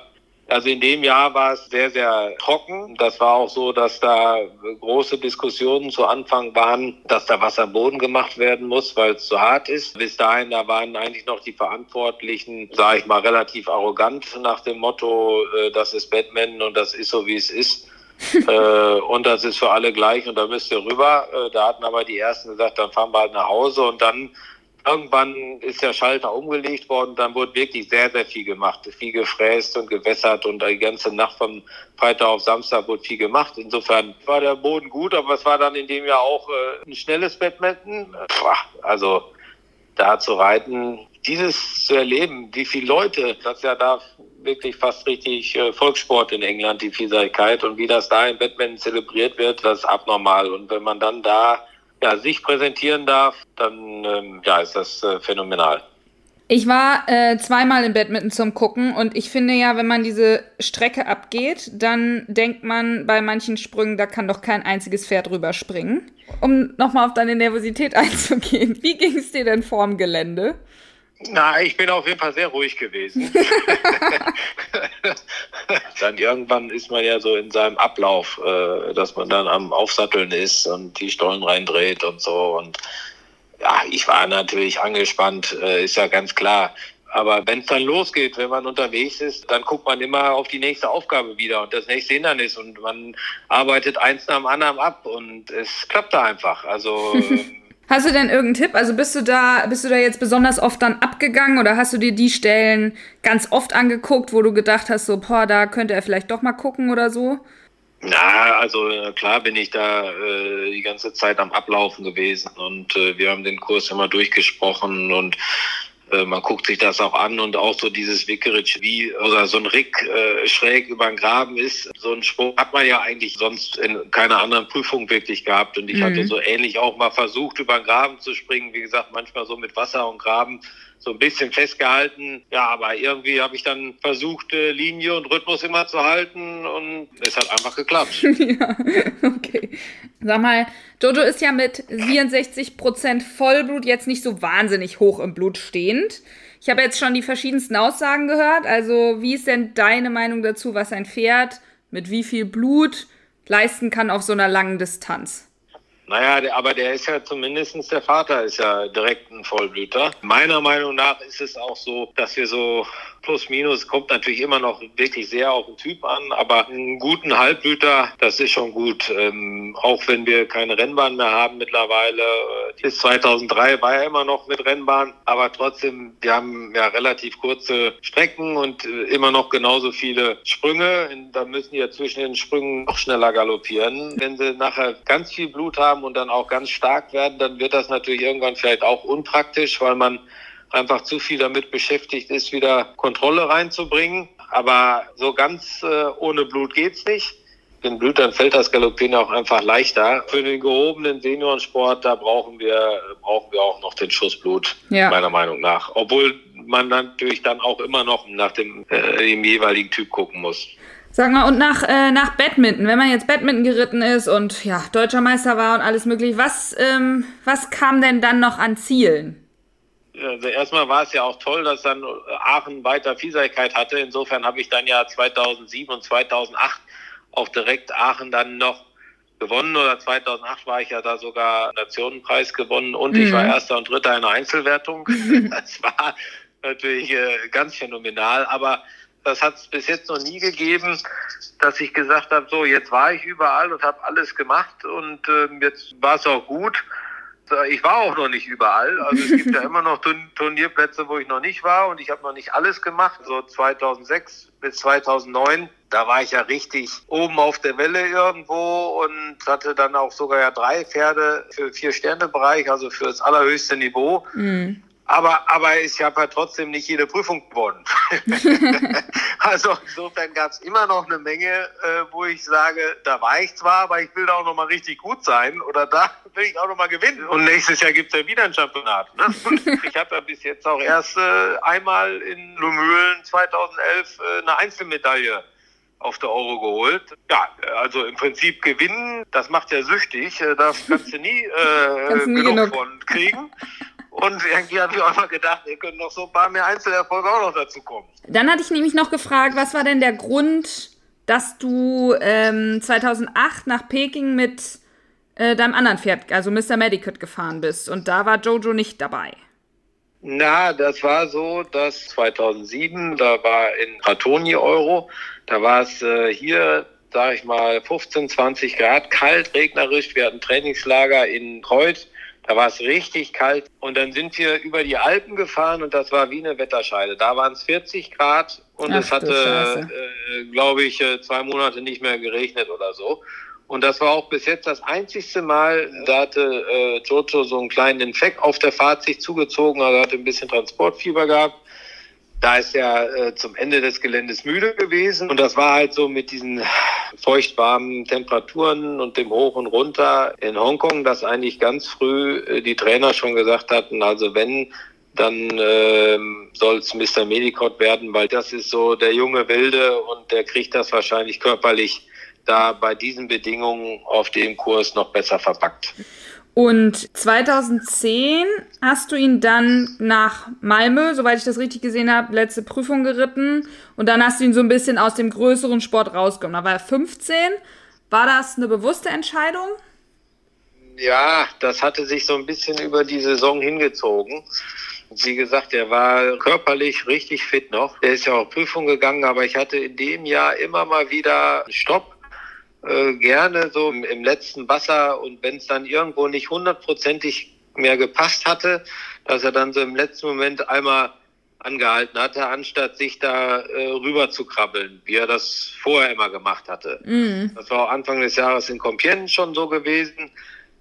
also in dem Jahr war es sehr, sehr trocken. Das war auch so, dass da große Diskussionen zu Anfang waren, dass da Wasser Boden gemacht werden muss, weil es zu hart ist. Bis dahin, da waren eigentlich noch die Verantwortlichen, sage ich mal, relativ arrogant nach dem Motto, äh, das ist Batman und das ist so, wie es ist. äh, und das ist für alle gleich und da müsst ihr rüber. Äh, da hatten aber die ersten gesagt, dann fahren wir halt nach Hause und dann irgendwann ist der Schalter umgelegt worden, dann wurde wirklich sehr, sehr viel gemacht. Viel gefräst und gewässert und die ganze Nacht vom Freitag auf Samstag wurde viel gemacht. Insofern war der Boden gut, aber es war dann in dem Jahr auch äh, ein schnelles Badminton. Also da zu reiten, dieses zu erleben, wie viele Leute, das ist ja da wirklich fast richtig äh, Volkssport in England, die Vielseitigkeit und wie das da im Badminton zelebriert wird, das ist abnormal. Und wenn man dann da ja, sich präsentieren darf, dann ähm, ja, ist das äh, phänomenal. Ich war äh, zweimal im Badminton zum Gucken und ich finde ja, wenn man diese Strecke abgeht, dann denkt man bei manchen Sprüngen, da kann doch kein einziges Pferd rüberspringen. Um nochmal auf deine Nervosität einzugehen, wie ging es dir denn vorm Gelände? Na, ich bin auf jeden Fall sehr ruhig gewesen. dann irgendwann ist man ja so in seinem Ablauf, äh, dass man dann am Aufsatteln ist und die Stollen reindreht und so. Und ja, ich war natürlich angespannt, äh, ist ja ganz klar. Aber wenn es dann losgeht, wenn man unterwegs ist, dann guckt man immer auf die nächste Aufgabe wieder und das nächste Hindernis und man arbeitet eins nach dem anderen ab und es klappt da einfach. Also Hast du denn irgendeinen Tipp? Also bist du da, bist du da jetzt besonders oft dann abgegangen oder hast du dir die Stellen ganz oft angeguckt, wo du gedacht hast, so, boah, da könnte er vielleicht doch mal gucken oder so? Na, also äh, klar bin ich da äh, die ganze Zeit am Ablaufen gewesen und äh, wir haben den Kurs immer durchgesprochen und äh, man guckt sich das auch an und auch so dieses Wickeritsch wie oder so ein Rick äh, schräg über den Graben ist. So ein Sprung hat man ja eigentlich sonst in keiner anderen Prüfung wirklich gehabt. Und ich mhm. hatte so ähnlich auch mal versucht, über den Graben zu springen. Wie gesagt, manchmal so mit Wasser und Graben so ein bisschen festgehalten. Ja, aber irgendwie habe ich dann versucht, äh, Linie und Rhythmus immer zu halten und es hat einfach geklappt. ja, okay. Sag mal, Jojo ist ja mit 64% Vollblut jetzt nicht so wahnsinnig hoch im Blut stehend. Ich habe jetzt schon die verschiedensten Aussagen gehört. Also, wie ist denn deine Meinung dazu, was ein Pferd mit wie viel Blut leisten kann auf so einer langen Distanz? Naja, aber der ist ja zumindestens der Vater ist ja direkt ein Vollblüter. Meiner Meinung nach ist es auch so, dass wir so plus minus kommt natürlich immer noch wirklich sehr auf den Typ an, aber einen guten Halbblüter, das ist schon gut. Ähm, auch wenn wir keine Rennbahn mehr haben mittlerweile. Äh, bis 2003 war er immer noch mit Rennbahn, aber trotzdem, wir haben ja relativ kurze Strecken und äh, immer noch genauso viele Sprünge. Da müssen die ja zwischen den Sprüngen noch schneller galoppieren. Wenn sie nachher ganz viel Blut haben und dann auch ganz stark werden, dann wird das natürlich irgendwann vielleicht auch unpraktisch, weil man einfach zu viel damit beschäftigt ist, wieder Kontrolle reinzubringen. Aber so ganz äh, ohne Blut geht's nicht. Den Blutern fällt das Galoppieren auch einfach leichter. Für den gehobenen Seniorensport, da brauchen wir, brauchen wir auch noch den Schussblut, ja. meiner Meinung nach. Obwohl man natürlich dann auch immer noch nach dem, äh, dem jeweiligen Typ gucken muss. Sag mal, und nach, äh, nach Badminton, wenn man jetzt Badminton geritten ist und ja, deutscher Meister war und alles mögliche, was, ähm, was kam denn dann noch an Zielen? also erstmal war es ja auch toll, dass dann Aachen weiter Vielseitigkeit hatte. Insofern habe ich dann ja 2007 und 2008 auch direkt Aachen dann noch gewonnen oder 2008 war ich ja da sogar Nationenpreis gewonnen und mhm. ich war mhm. Erster und Dritter in der Einzelwertung. das war natürlich äh, ganz phänomenal, aber das hat es bis jetzt noch nie gegeben, dass ich gesagt habe, so jetzt war ich überall und habe alles gemacht und äh, jetzt war es auch gut ich war auch noch nicht überall. Also es gibt ja immer noch Turnierplätze, wo ich noch nicht war und ich habe noch nicht alles gemacht. So 2006 bis 2009, da war ich ja richtig oben auf der Welle irgendwo und hatte dann auch sogar ja drei Pferde für vier Sterne Bereich, also für das allerhöchste Niveau. Mhm. Aber, aber ich habe ja trotzdem nicht jede Prüfung gewonnen. also insofern gab es immer noch eine Menge, äh, wo ich sage, da war ich zwar, aber ich will da auch noch mal richtig gut sein oder da will ich auch noch mal gewinnen. Und nächstes Jahr gibt es ja wieder ein Championat. Ne? ich habe ja bis jetzt auch erst äh, einmal in Lumülen 2011 äh, eine Einzelmedaille auf der Euro geholt. Ja, also im Prinzip gewinnen, das macht ja süchtig. Äh, das kannst du nie, äh, kannst genug, genug von kriegen. Und irgendwie habe ich auch mal gedacht, wir können noch so ein paar mehr Einzelerfolge auch noch dazu kommen. Dann hatte ich nämlich noch gefragt, was war denn der Grund, dass du ähm, 2008 nach Peking mit äh, deinem anderen Pferd, also Mr. Medicat, gefahren bist. Und da war Jojo nicht dabei. Na, das war so, dass 2007, da war in Ratoni Euro, da war es äh, hier, sag ich mal, 15, 20 Grad, kalt, regnerisch. Wir hatten Trainingslager in Kreuz Da war es richtig kalt und dann sind wir über die Alpen gefahren und das war wie eine Wetterscheide. Da waren es 40 Grad und Ach, es hatte, äh, glaube ich, äh, zwei Monate nicht mehr geregnet oder so. Und das war auch bis jetzt das einzigste Mal, da hatte äh, Jojo so einen kleinen Infekt auf der Fahrt sich zugezogen, also hatte ein bisschen Transportfieber gehabt. Da ist er äh, zum Ende des Geländes müde gewesen. Und das war halt so mit diesen feuchtwarmen Temperaturen und dem Hoch und Runter in Hongkong, dass eigentlich ganz früh äh, die Trainer schon gesagt hatten, also wenn, dann äh, soll es Mr. Medicott werden, weil das ist so der junge Wilde und der kriegt das wahrscheinlich körperlich da bei diesen Bedingungen auf dem Kurs noch besser verpackt. Und 2010 hast du ihn dann nach Malmö, soweit ich das richtig gesehen habe, letzte Prüfung geritten. Und dann hast du ihn so ein bisschen aus dem größeren Sport rausgenommen. Da war er 15. War das eine bewusste Entscheidung? Ja, das hatte sich so ein bisschen über die Saison hingezogen. Wie gesagt, er war körperlich richtig fit noch. Er ist ja auch Prüfung gegangen, aber ich hatte in dem Jahr immer mal wieder Stopp äh, gerne so im, im, letzten Wasser und wenn es dann irgendwo nicht hundertprozentig mehr gepasst hatte, dass er dann so im letzten Moment einmal angehalten hatte, anstatt sich da äh, rüber zu krabbeln, wie er das vorher immer gemacht hatte. Mhm. Das war auch Anfang des Jahres in Compiègne schon so gewesen.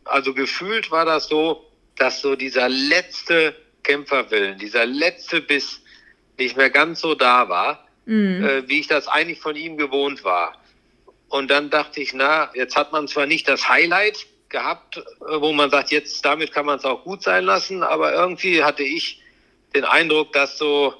Also gefühlt war das so, dass so dieser letzte Kämpferwillen, dieser letzte Biss nicht mehr ganz so da war, mhm. äh, wie ich das eigentlich von ihm gewohnt war. Und dann dachte ich, na, jetzt hat man zwar nicht das Highlight gehabt, wo man sagt, jetzt damit kann man es auch gut sein lassen, aber irgendwie hatte ich den Eindruck, dass so,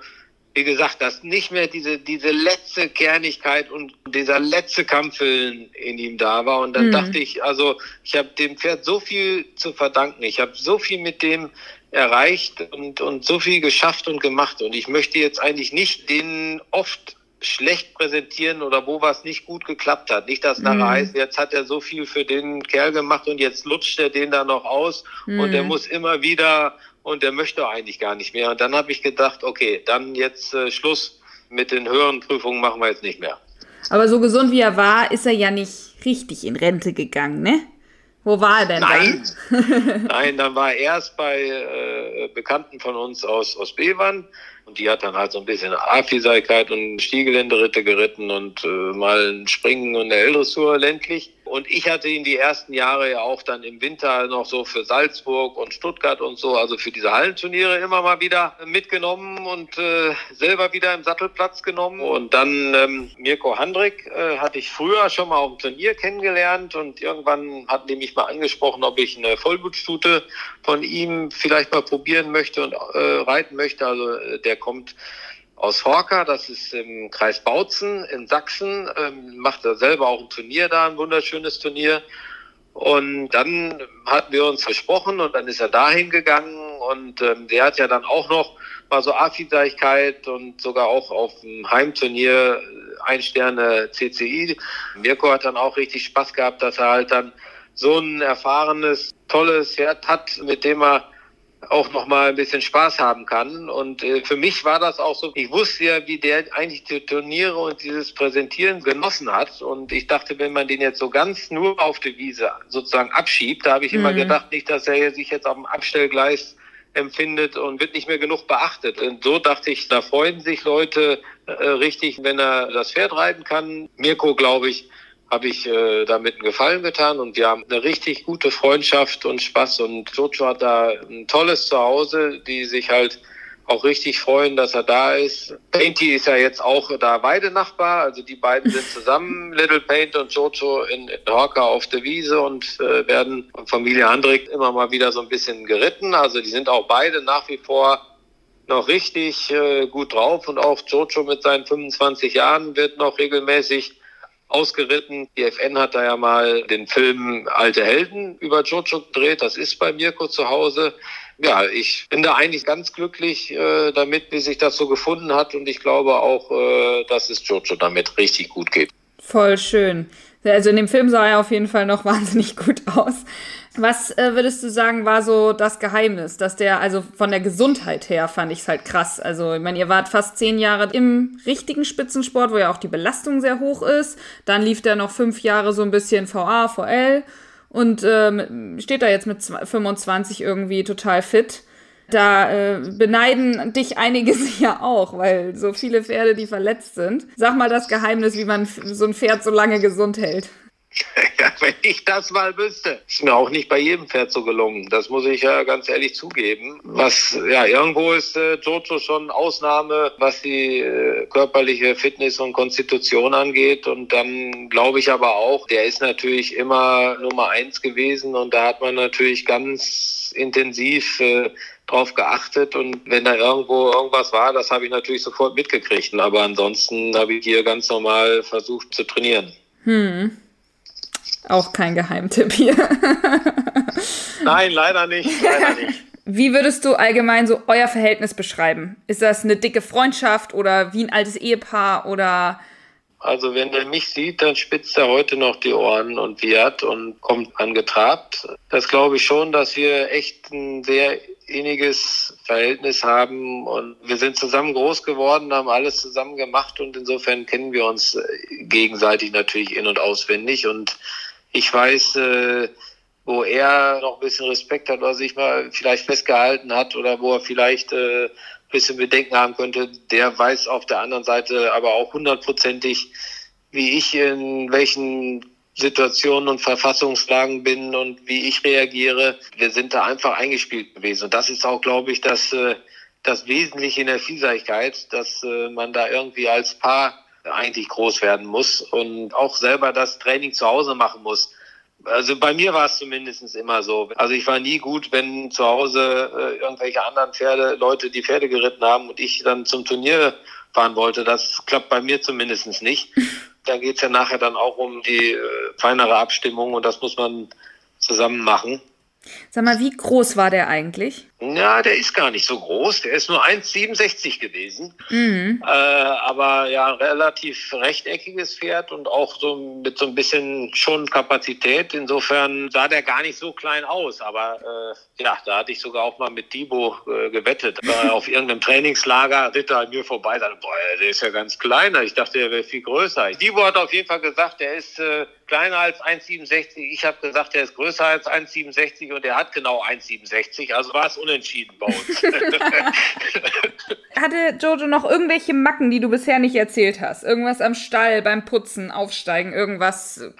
wie gesagt, dass nicht mehr diese, diese letzte Kernigkeit und dieser letzte Kampfwillen in ihm da war. Und dann mhm. dachte ich, also ich habe dem Pferd so viel zu verdanken. Ich habe so viel mit dem erreicht und, und so viel geschafft und gemacht. Und ich möchte jetzt eigentlich nicht den oft schlecht präsentieren oder wo was nicht gut geklappt hat. Nicht, dass nachher mhm. heißt, jetzt hat er so viel für den Kerl gemacht und jetzt lutscht er den da noch aus mhm. und er muss immer wieder und er möchte eigentlich gar nicht mehr. Und dann habe ich gedacht, okay, dann jetzt äh, Schluss mit den höheren Prüfungen machen wir jetzt nicht mehr. Aber so gesund wie er war, ist er ja nicht richtig in Rente gegangen, ne? Wo war er denn Nein. dann? Nein, dann war er erst bei äh, Bekannten von uns aus, aus Bevern und die hat dann halt so ein bisschen Afiseikeit und Stiegeländeritte geritten und äh, mal ein Springen und eine Eldressur ländlich. Und ich hatte ihn die ersten Jahre ja auch dann im Winter noch so für Salzburg und Stuttgart und so, also für diese Hallenturniere immer mal wieder mitgenommen und äh, selber wieder im Sattelplatz genommen. Und dann ähm, Mirko Handrick äh, hatte ich früher schon mal auf dem Turnier kennengelernt und irgendwann hatten die mich mal angesprochen, ob ich eine Vollblutstute von ihm vielleicht mal probieren möchte und äh, reiten möchte. Also äh, der kommt aus Horka, das ist im Kreis Bautzen in Sachsen, ähm, macht er selber auch ein Turnier da, ein wunderschönes Turnier. Und dann hatten wir uns versprochen und dann ist er dahin gegangen und ähm, der hat ja dann auch noch mal so Affideichkeit und sogar auch auf dem Heimturnier ein Sterne CCI. Mirko hat dann auch richtig Spaß gehabt, dass er halt dann so ein erfahrenes, tolles Pferd hat, mit dem er auch noch mal ein bisschen Spaß haben kann. Und äh, für mich war das auch so, ich wusste ja, wie der eigentlich die Turniere und dieses Präsentieren genossen hat. Und ich dachte, wenn man den jetzt so ganz nur auf die Wiese sozusagen abschiebt, da habe ich mhm. immer gedacht, nicht, dass er sich jetzt auf dem Abstellgleis empfindet und wird nicht mehr genug beachtet. Und so dachte ich, da freuen sich Leute äh, richtig, wenn er das Pferd reiten kann. Mirko, glaube ich, habe ich äh, damit einen Gefallen getan und wir haben eine richtig gute Freundschaft und Spaß und Jojo hat da ein tolles Zuhause, die sich halt auch richtig freuen, dass er da ist. Painty ist ja jetzt auch da Weidenachbar, also die beiden sind zusammen, Little Paint und Jojo in, in Horka auf der Wiese und äh, werden von Familie Handrick immer mal wieder so ein bisschen geritten. Also die sind auch beide nach wie vor noch richtig äh, gut drauf und auch Jojo mit seinen 25 Jahren wird noch regelmäßig ausgeritten. Die FN hat da ja mal den Film Alte Helden über Jojo gedreht. Das ist bei Mirko zu Hause. Ja, ich bin da eigentlich ganz glücklich äh, damit, wie sich das so gefunden hat. Und ich glaube auch, äh, dass es Jojo damit richtig gut geht. Voll schön. Also in dem Film sah er auf jeden Fall noch wahnsinnig gut aus. Was äh, würdest du sagen, war so das Geheimnis, dass der, also von der Gesundheit her fand ich es halt krass. Also, ich meine, ihr wart fast zehn Jahre im richtigen Spitzensport, wo ja auch die Belastung sehr hoch ist. Dann lief der noch fünf Jahre so ein bisschen VA, VL und ähm, steht da jetzt mit 25 irgendwie total fit. Da äh, beneiden dich einige sicher auch, weil so viele Pferde, die verletzt sind. Sag mal das Geheimnis, wie man so ein Pferd so lange gesund hält. Ja, wenn ich das mal wüsste. Ist mir auch nicht bei jedem Pferd so gelungen. Das muss ich ja ganz ehrlich zugeben. Was, ja, irgendwo ist äh, Jojo schon Ausnahme, was die äh, körperliche Fitness und Konstitution angeht. Und dann glaube ich aber auch, der ist natürlich immer Nummer eins gewesen. Und da hat man natürlich ganz intensiv äh, drauf geachtet und wenn da irgendwo irgendwas war, das habe ich natürlich sofort mitgekriegt. Aber ansonsten habe ich hier ganz normal versucht zu trainieren. Hm. Auch kein Geheimtipp hier. Nein, leider nicht. Leider nicht. Wie würdest du allgemein so euer Verhältnis beschreiben? Ist das eine dicke Freundschaft oder wie ein altes Ehepaar oder? Also wenn er mich sieht, dann spitzt er heute noch die Ohren und wiehert und kommt angetrabt. Das glaube ich schon, dass wir echt ein sehr inniges Verhältnis haben und wir sind zusammen groß geworden, haben alles zusammen gemacht und insofern kennen wir uns gegenseitig natürlich in und auswendig und ich weiß, äh, wo er noch ein bisschen Respekt hat oder sich mal vielleicht festgehalten hat oder wo er vielleicht äh, ein bisschen Bedenken haben könnte, der weiß auf der anderen Seite aber auch hundertprozentig, wie ich in welchen Situationen und Verfassungslagen bin und wie ich reagiere. Wir sind da einfach eingespielt gewesen. Und das ist auch, glaube ich, das, äh, das Wesentliche in der Vielseitigkeit, dass äh, man da irgendwie als Paar eigentlich groß werden muss und auch selber das Training zu Hause machen muss. Also bei mir war es zumindest immer so. Also ich war nie gut, wenn zu Hause äh, irgendwelche anderen Pferde, Leute die Pferde geritten haben und ich dann zum Turnier fahren wollte. Das klappt bei mir zumindest nicht. Da geht's ja nachher dann auch um die äh, feinere Abstimmung und das muss man zusammen machen. Sag mal, wie groß war der eigentlich? Ja, der ist gar nicht so groß. Der ist nur 1,67 gewesen. Mhm. Äh, aber ja, ein relativ rechteckiges Pferd und auch so mit so ein bisschen schon Kapazität. Insofern sah der gar nicht so klein aus. Aber äh, ja, da hatte ich sogar auch mal mit Dibo äh, gewettet. Auf irgendeinem Trainingslager ritt er an mir vorbei. Dachte, boah, der ist ja ganz kleiner. Ich dachte, der wäre viel größer. Dibo hat auf jeden Fall gesagt, der ist äh, kleiner als 1,67. Ich habe gesagt, der ist größer als 1,67 und der hat genau 1,67. Also war es unentschieden bei uns. Hatte Jojo noch irgendwelche Macken, die du bisher nicht erzählt hast? Irgendwas am Stall, beim Putzen, Aufsteigen, irgendwas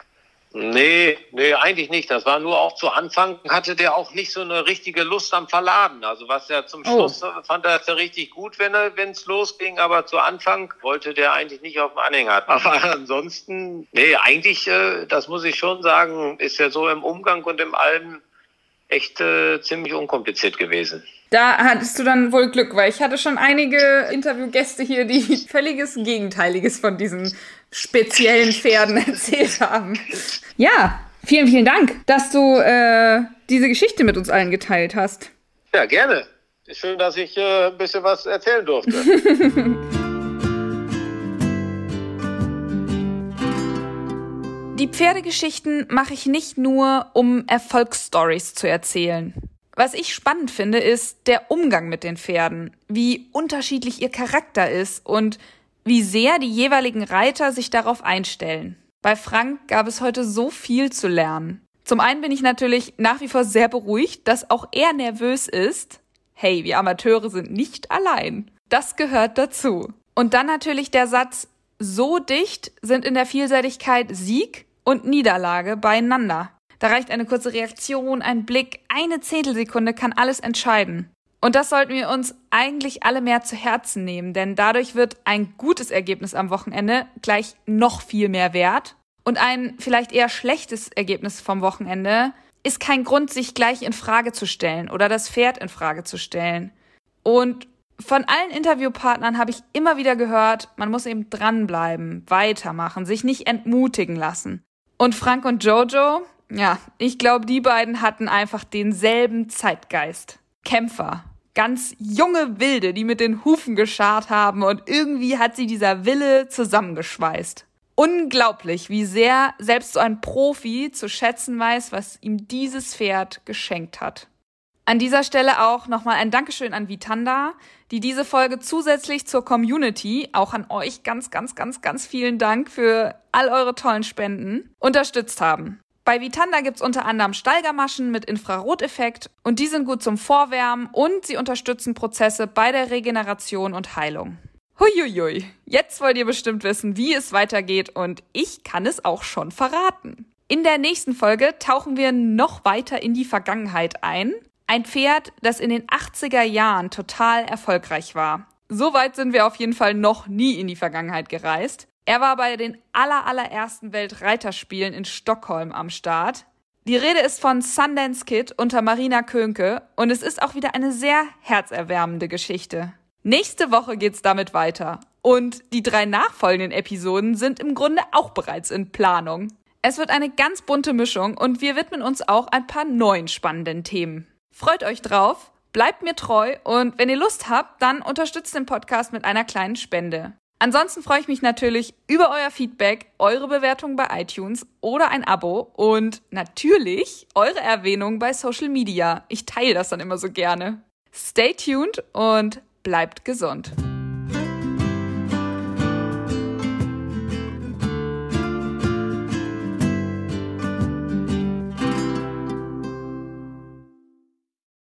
Nee, nee, eigentlich nicht. Das war nur auch zu Anfang, hatte der auch nicht so eine richtige Lust am Verladen. Also was er zum oh. Schluss oh. fand er es ja richtig gut, wenn er, wenn es losging, aber zu Anfang wollte der eigentlich nicht auf dem Anhänger. Aber ansonsten, nee, eigentlich, äh, das muss ich schon sagen, ist ja so im Umgang und im Allem echt äh, ziemlich unkompliziert gewesen. Da hattest du dann wohl Glück, weil ich hatte schon einige Interviewgäste hier, die völliges Gegenteiliges von diesen speziellen Pferden erzählt haben. Ja, vielen, vielen Dank, dass du äh, diese Geschichte mit uns allen geteilt hast. Ja, gerne. Schön, dass ich äh, ein bisschen was erzählen durfte. Die Pferdegeschichten mache ich nicht nur, um Erfolgsstories zu erzählen. Was ich spannend finde, ist der Umgang mit den Pferden, wie unterschiedlich ihr Charakter ist und wie sehr die jeweiligen Reiter sich darauf einstellen. Bei Frank gab es heute so viel zu lernen. Zum einen bin ich natürlich nach wie vor sehr beruhigt, dass auch er nervös ist. Hey, wir Amateure sind nicht allein. Das gehört dazu. Und dann natürlich der Satz, so dicht sind in der Vielseitigkeit Sieg und Niederlage beieinander. Da reicht eine kurze Reaktion, ein Blick, eine Zehntelsekunde kann alles entscheiden. Und das sollten wir uns eigentlich alle mehr zu Herzen nehmen, denn dadurch wird ein gutes Ergebnis am Wochenende gleich noch viel mehr wert. Und ein vielleicht eher schlechtes Ergebnis vom Wochenende ist kein Grund, sich gleich in Frage zu stellen oder das Pferd in Frage zu stellen. Und von allen Interviewpartnern habe ich immer wieder gehört, man muss eben dranbleiben, weitermachen, sich nicht entmutigen lassen. Und Frank und Jojo, ja, ich glaube, die beiden hatten einfach denselben Zeitgeist. Kämpfer. Ganz junge Wilde, die mit den Hufen geschart haben und irgendwie hat sie dieser Wille zusammengeschweißt. Unglaublich, wie sehr selbst so ein Profi zu schätzen weiß, was ihm dieses Pferd geschenkt hat. An dieser Stelle auch nochmal ein Dankeschön an Vitanda, die diese Folge zusätzlich zur Community, auch an euch ganz, ganz, ganz, ganz vielen Dank für all eure tollen Spenden, unterstützt haben. Bei Vitanda gibt's unter anderem Steigermaschen mit Infraroteffekt und die sind gut zum Vorwärmen und sie unterstützen Prozesse bei der Regeneration und Heilung. Huiuiui, jetzt wollt ihr bestimmt wissen, wie es weitergeht und ich kann es auch schon verraten. In der nächsten Folge tauchen wir noch weiter in die Vergangenheit ein. Ein Pferd, das in den 80er Jahren total erfolgreich war. So weit sind wir auf jeden Fall noch nie in die Vergangenheit gereist. Er war bei den aller, allerersten Weltreiterspielen in Stockholm am Start. Die Rede ist von Sundance Kid unter Marina Könke und es ist auch wieder eine sehr herzerwärmende Geschichte. Nächste Woche geht's damit weiter. Und die drei nachfolgenden Episoden sind im Grunde auch bereits in Planung. Es wird eine ganz bunte Mischung und wir widmen uns auch ein paar neuen spannenden Themen. Freut euch drauf, bleibt mir treu und wenn ihr Lust habt, dann unterstützt den Podcast mit einer kleinen Spende. Ansonsten freue ich mich natürlich über euer Feedback, eure Bewertung bei iTunes oder ein Abo und natürlich eure Erwähnung bei Social Media. Ich teile das dann immer so gerne. Stay tuned und bleibt gesund.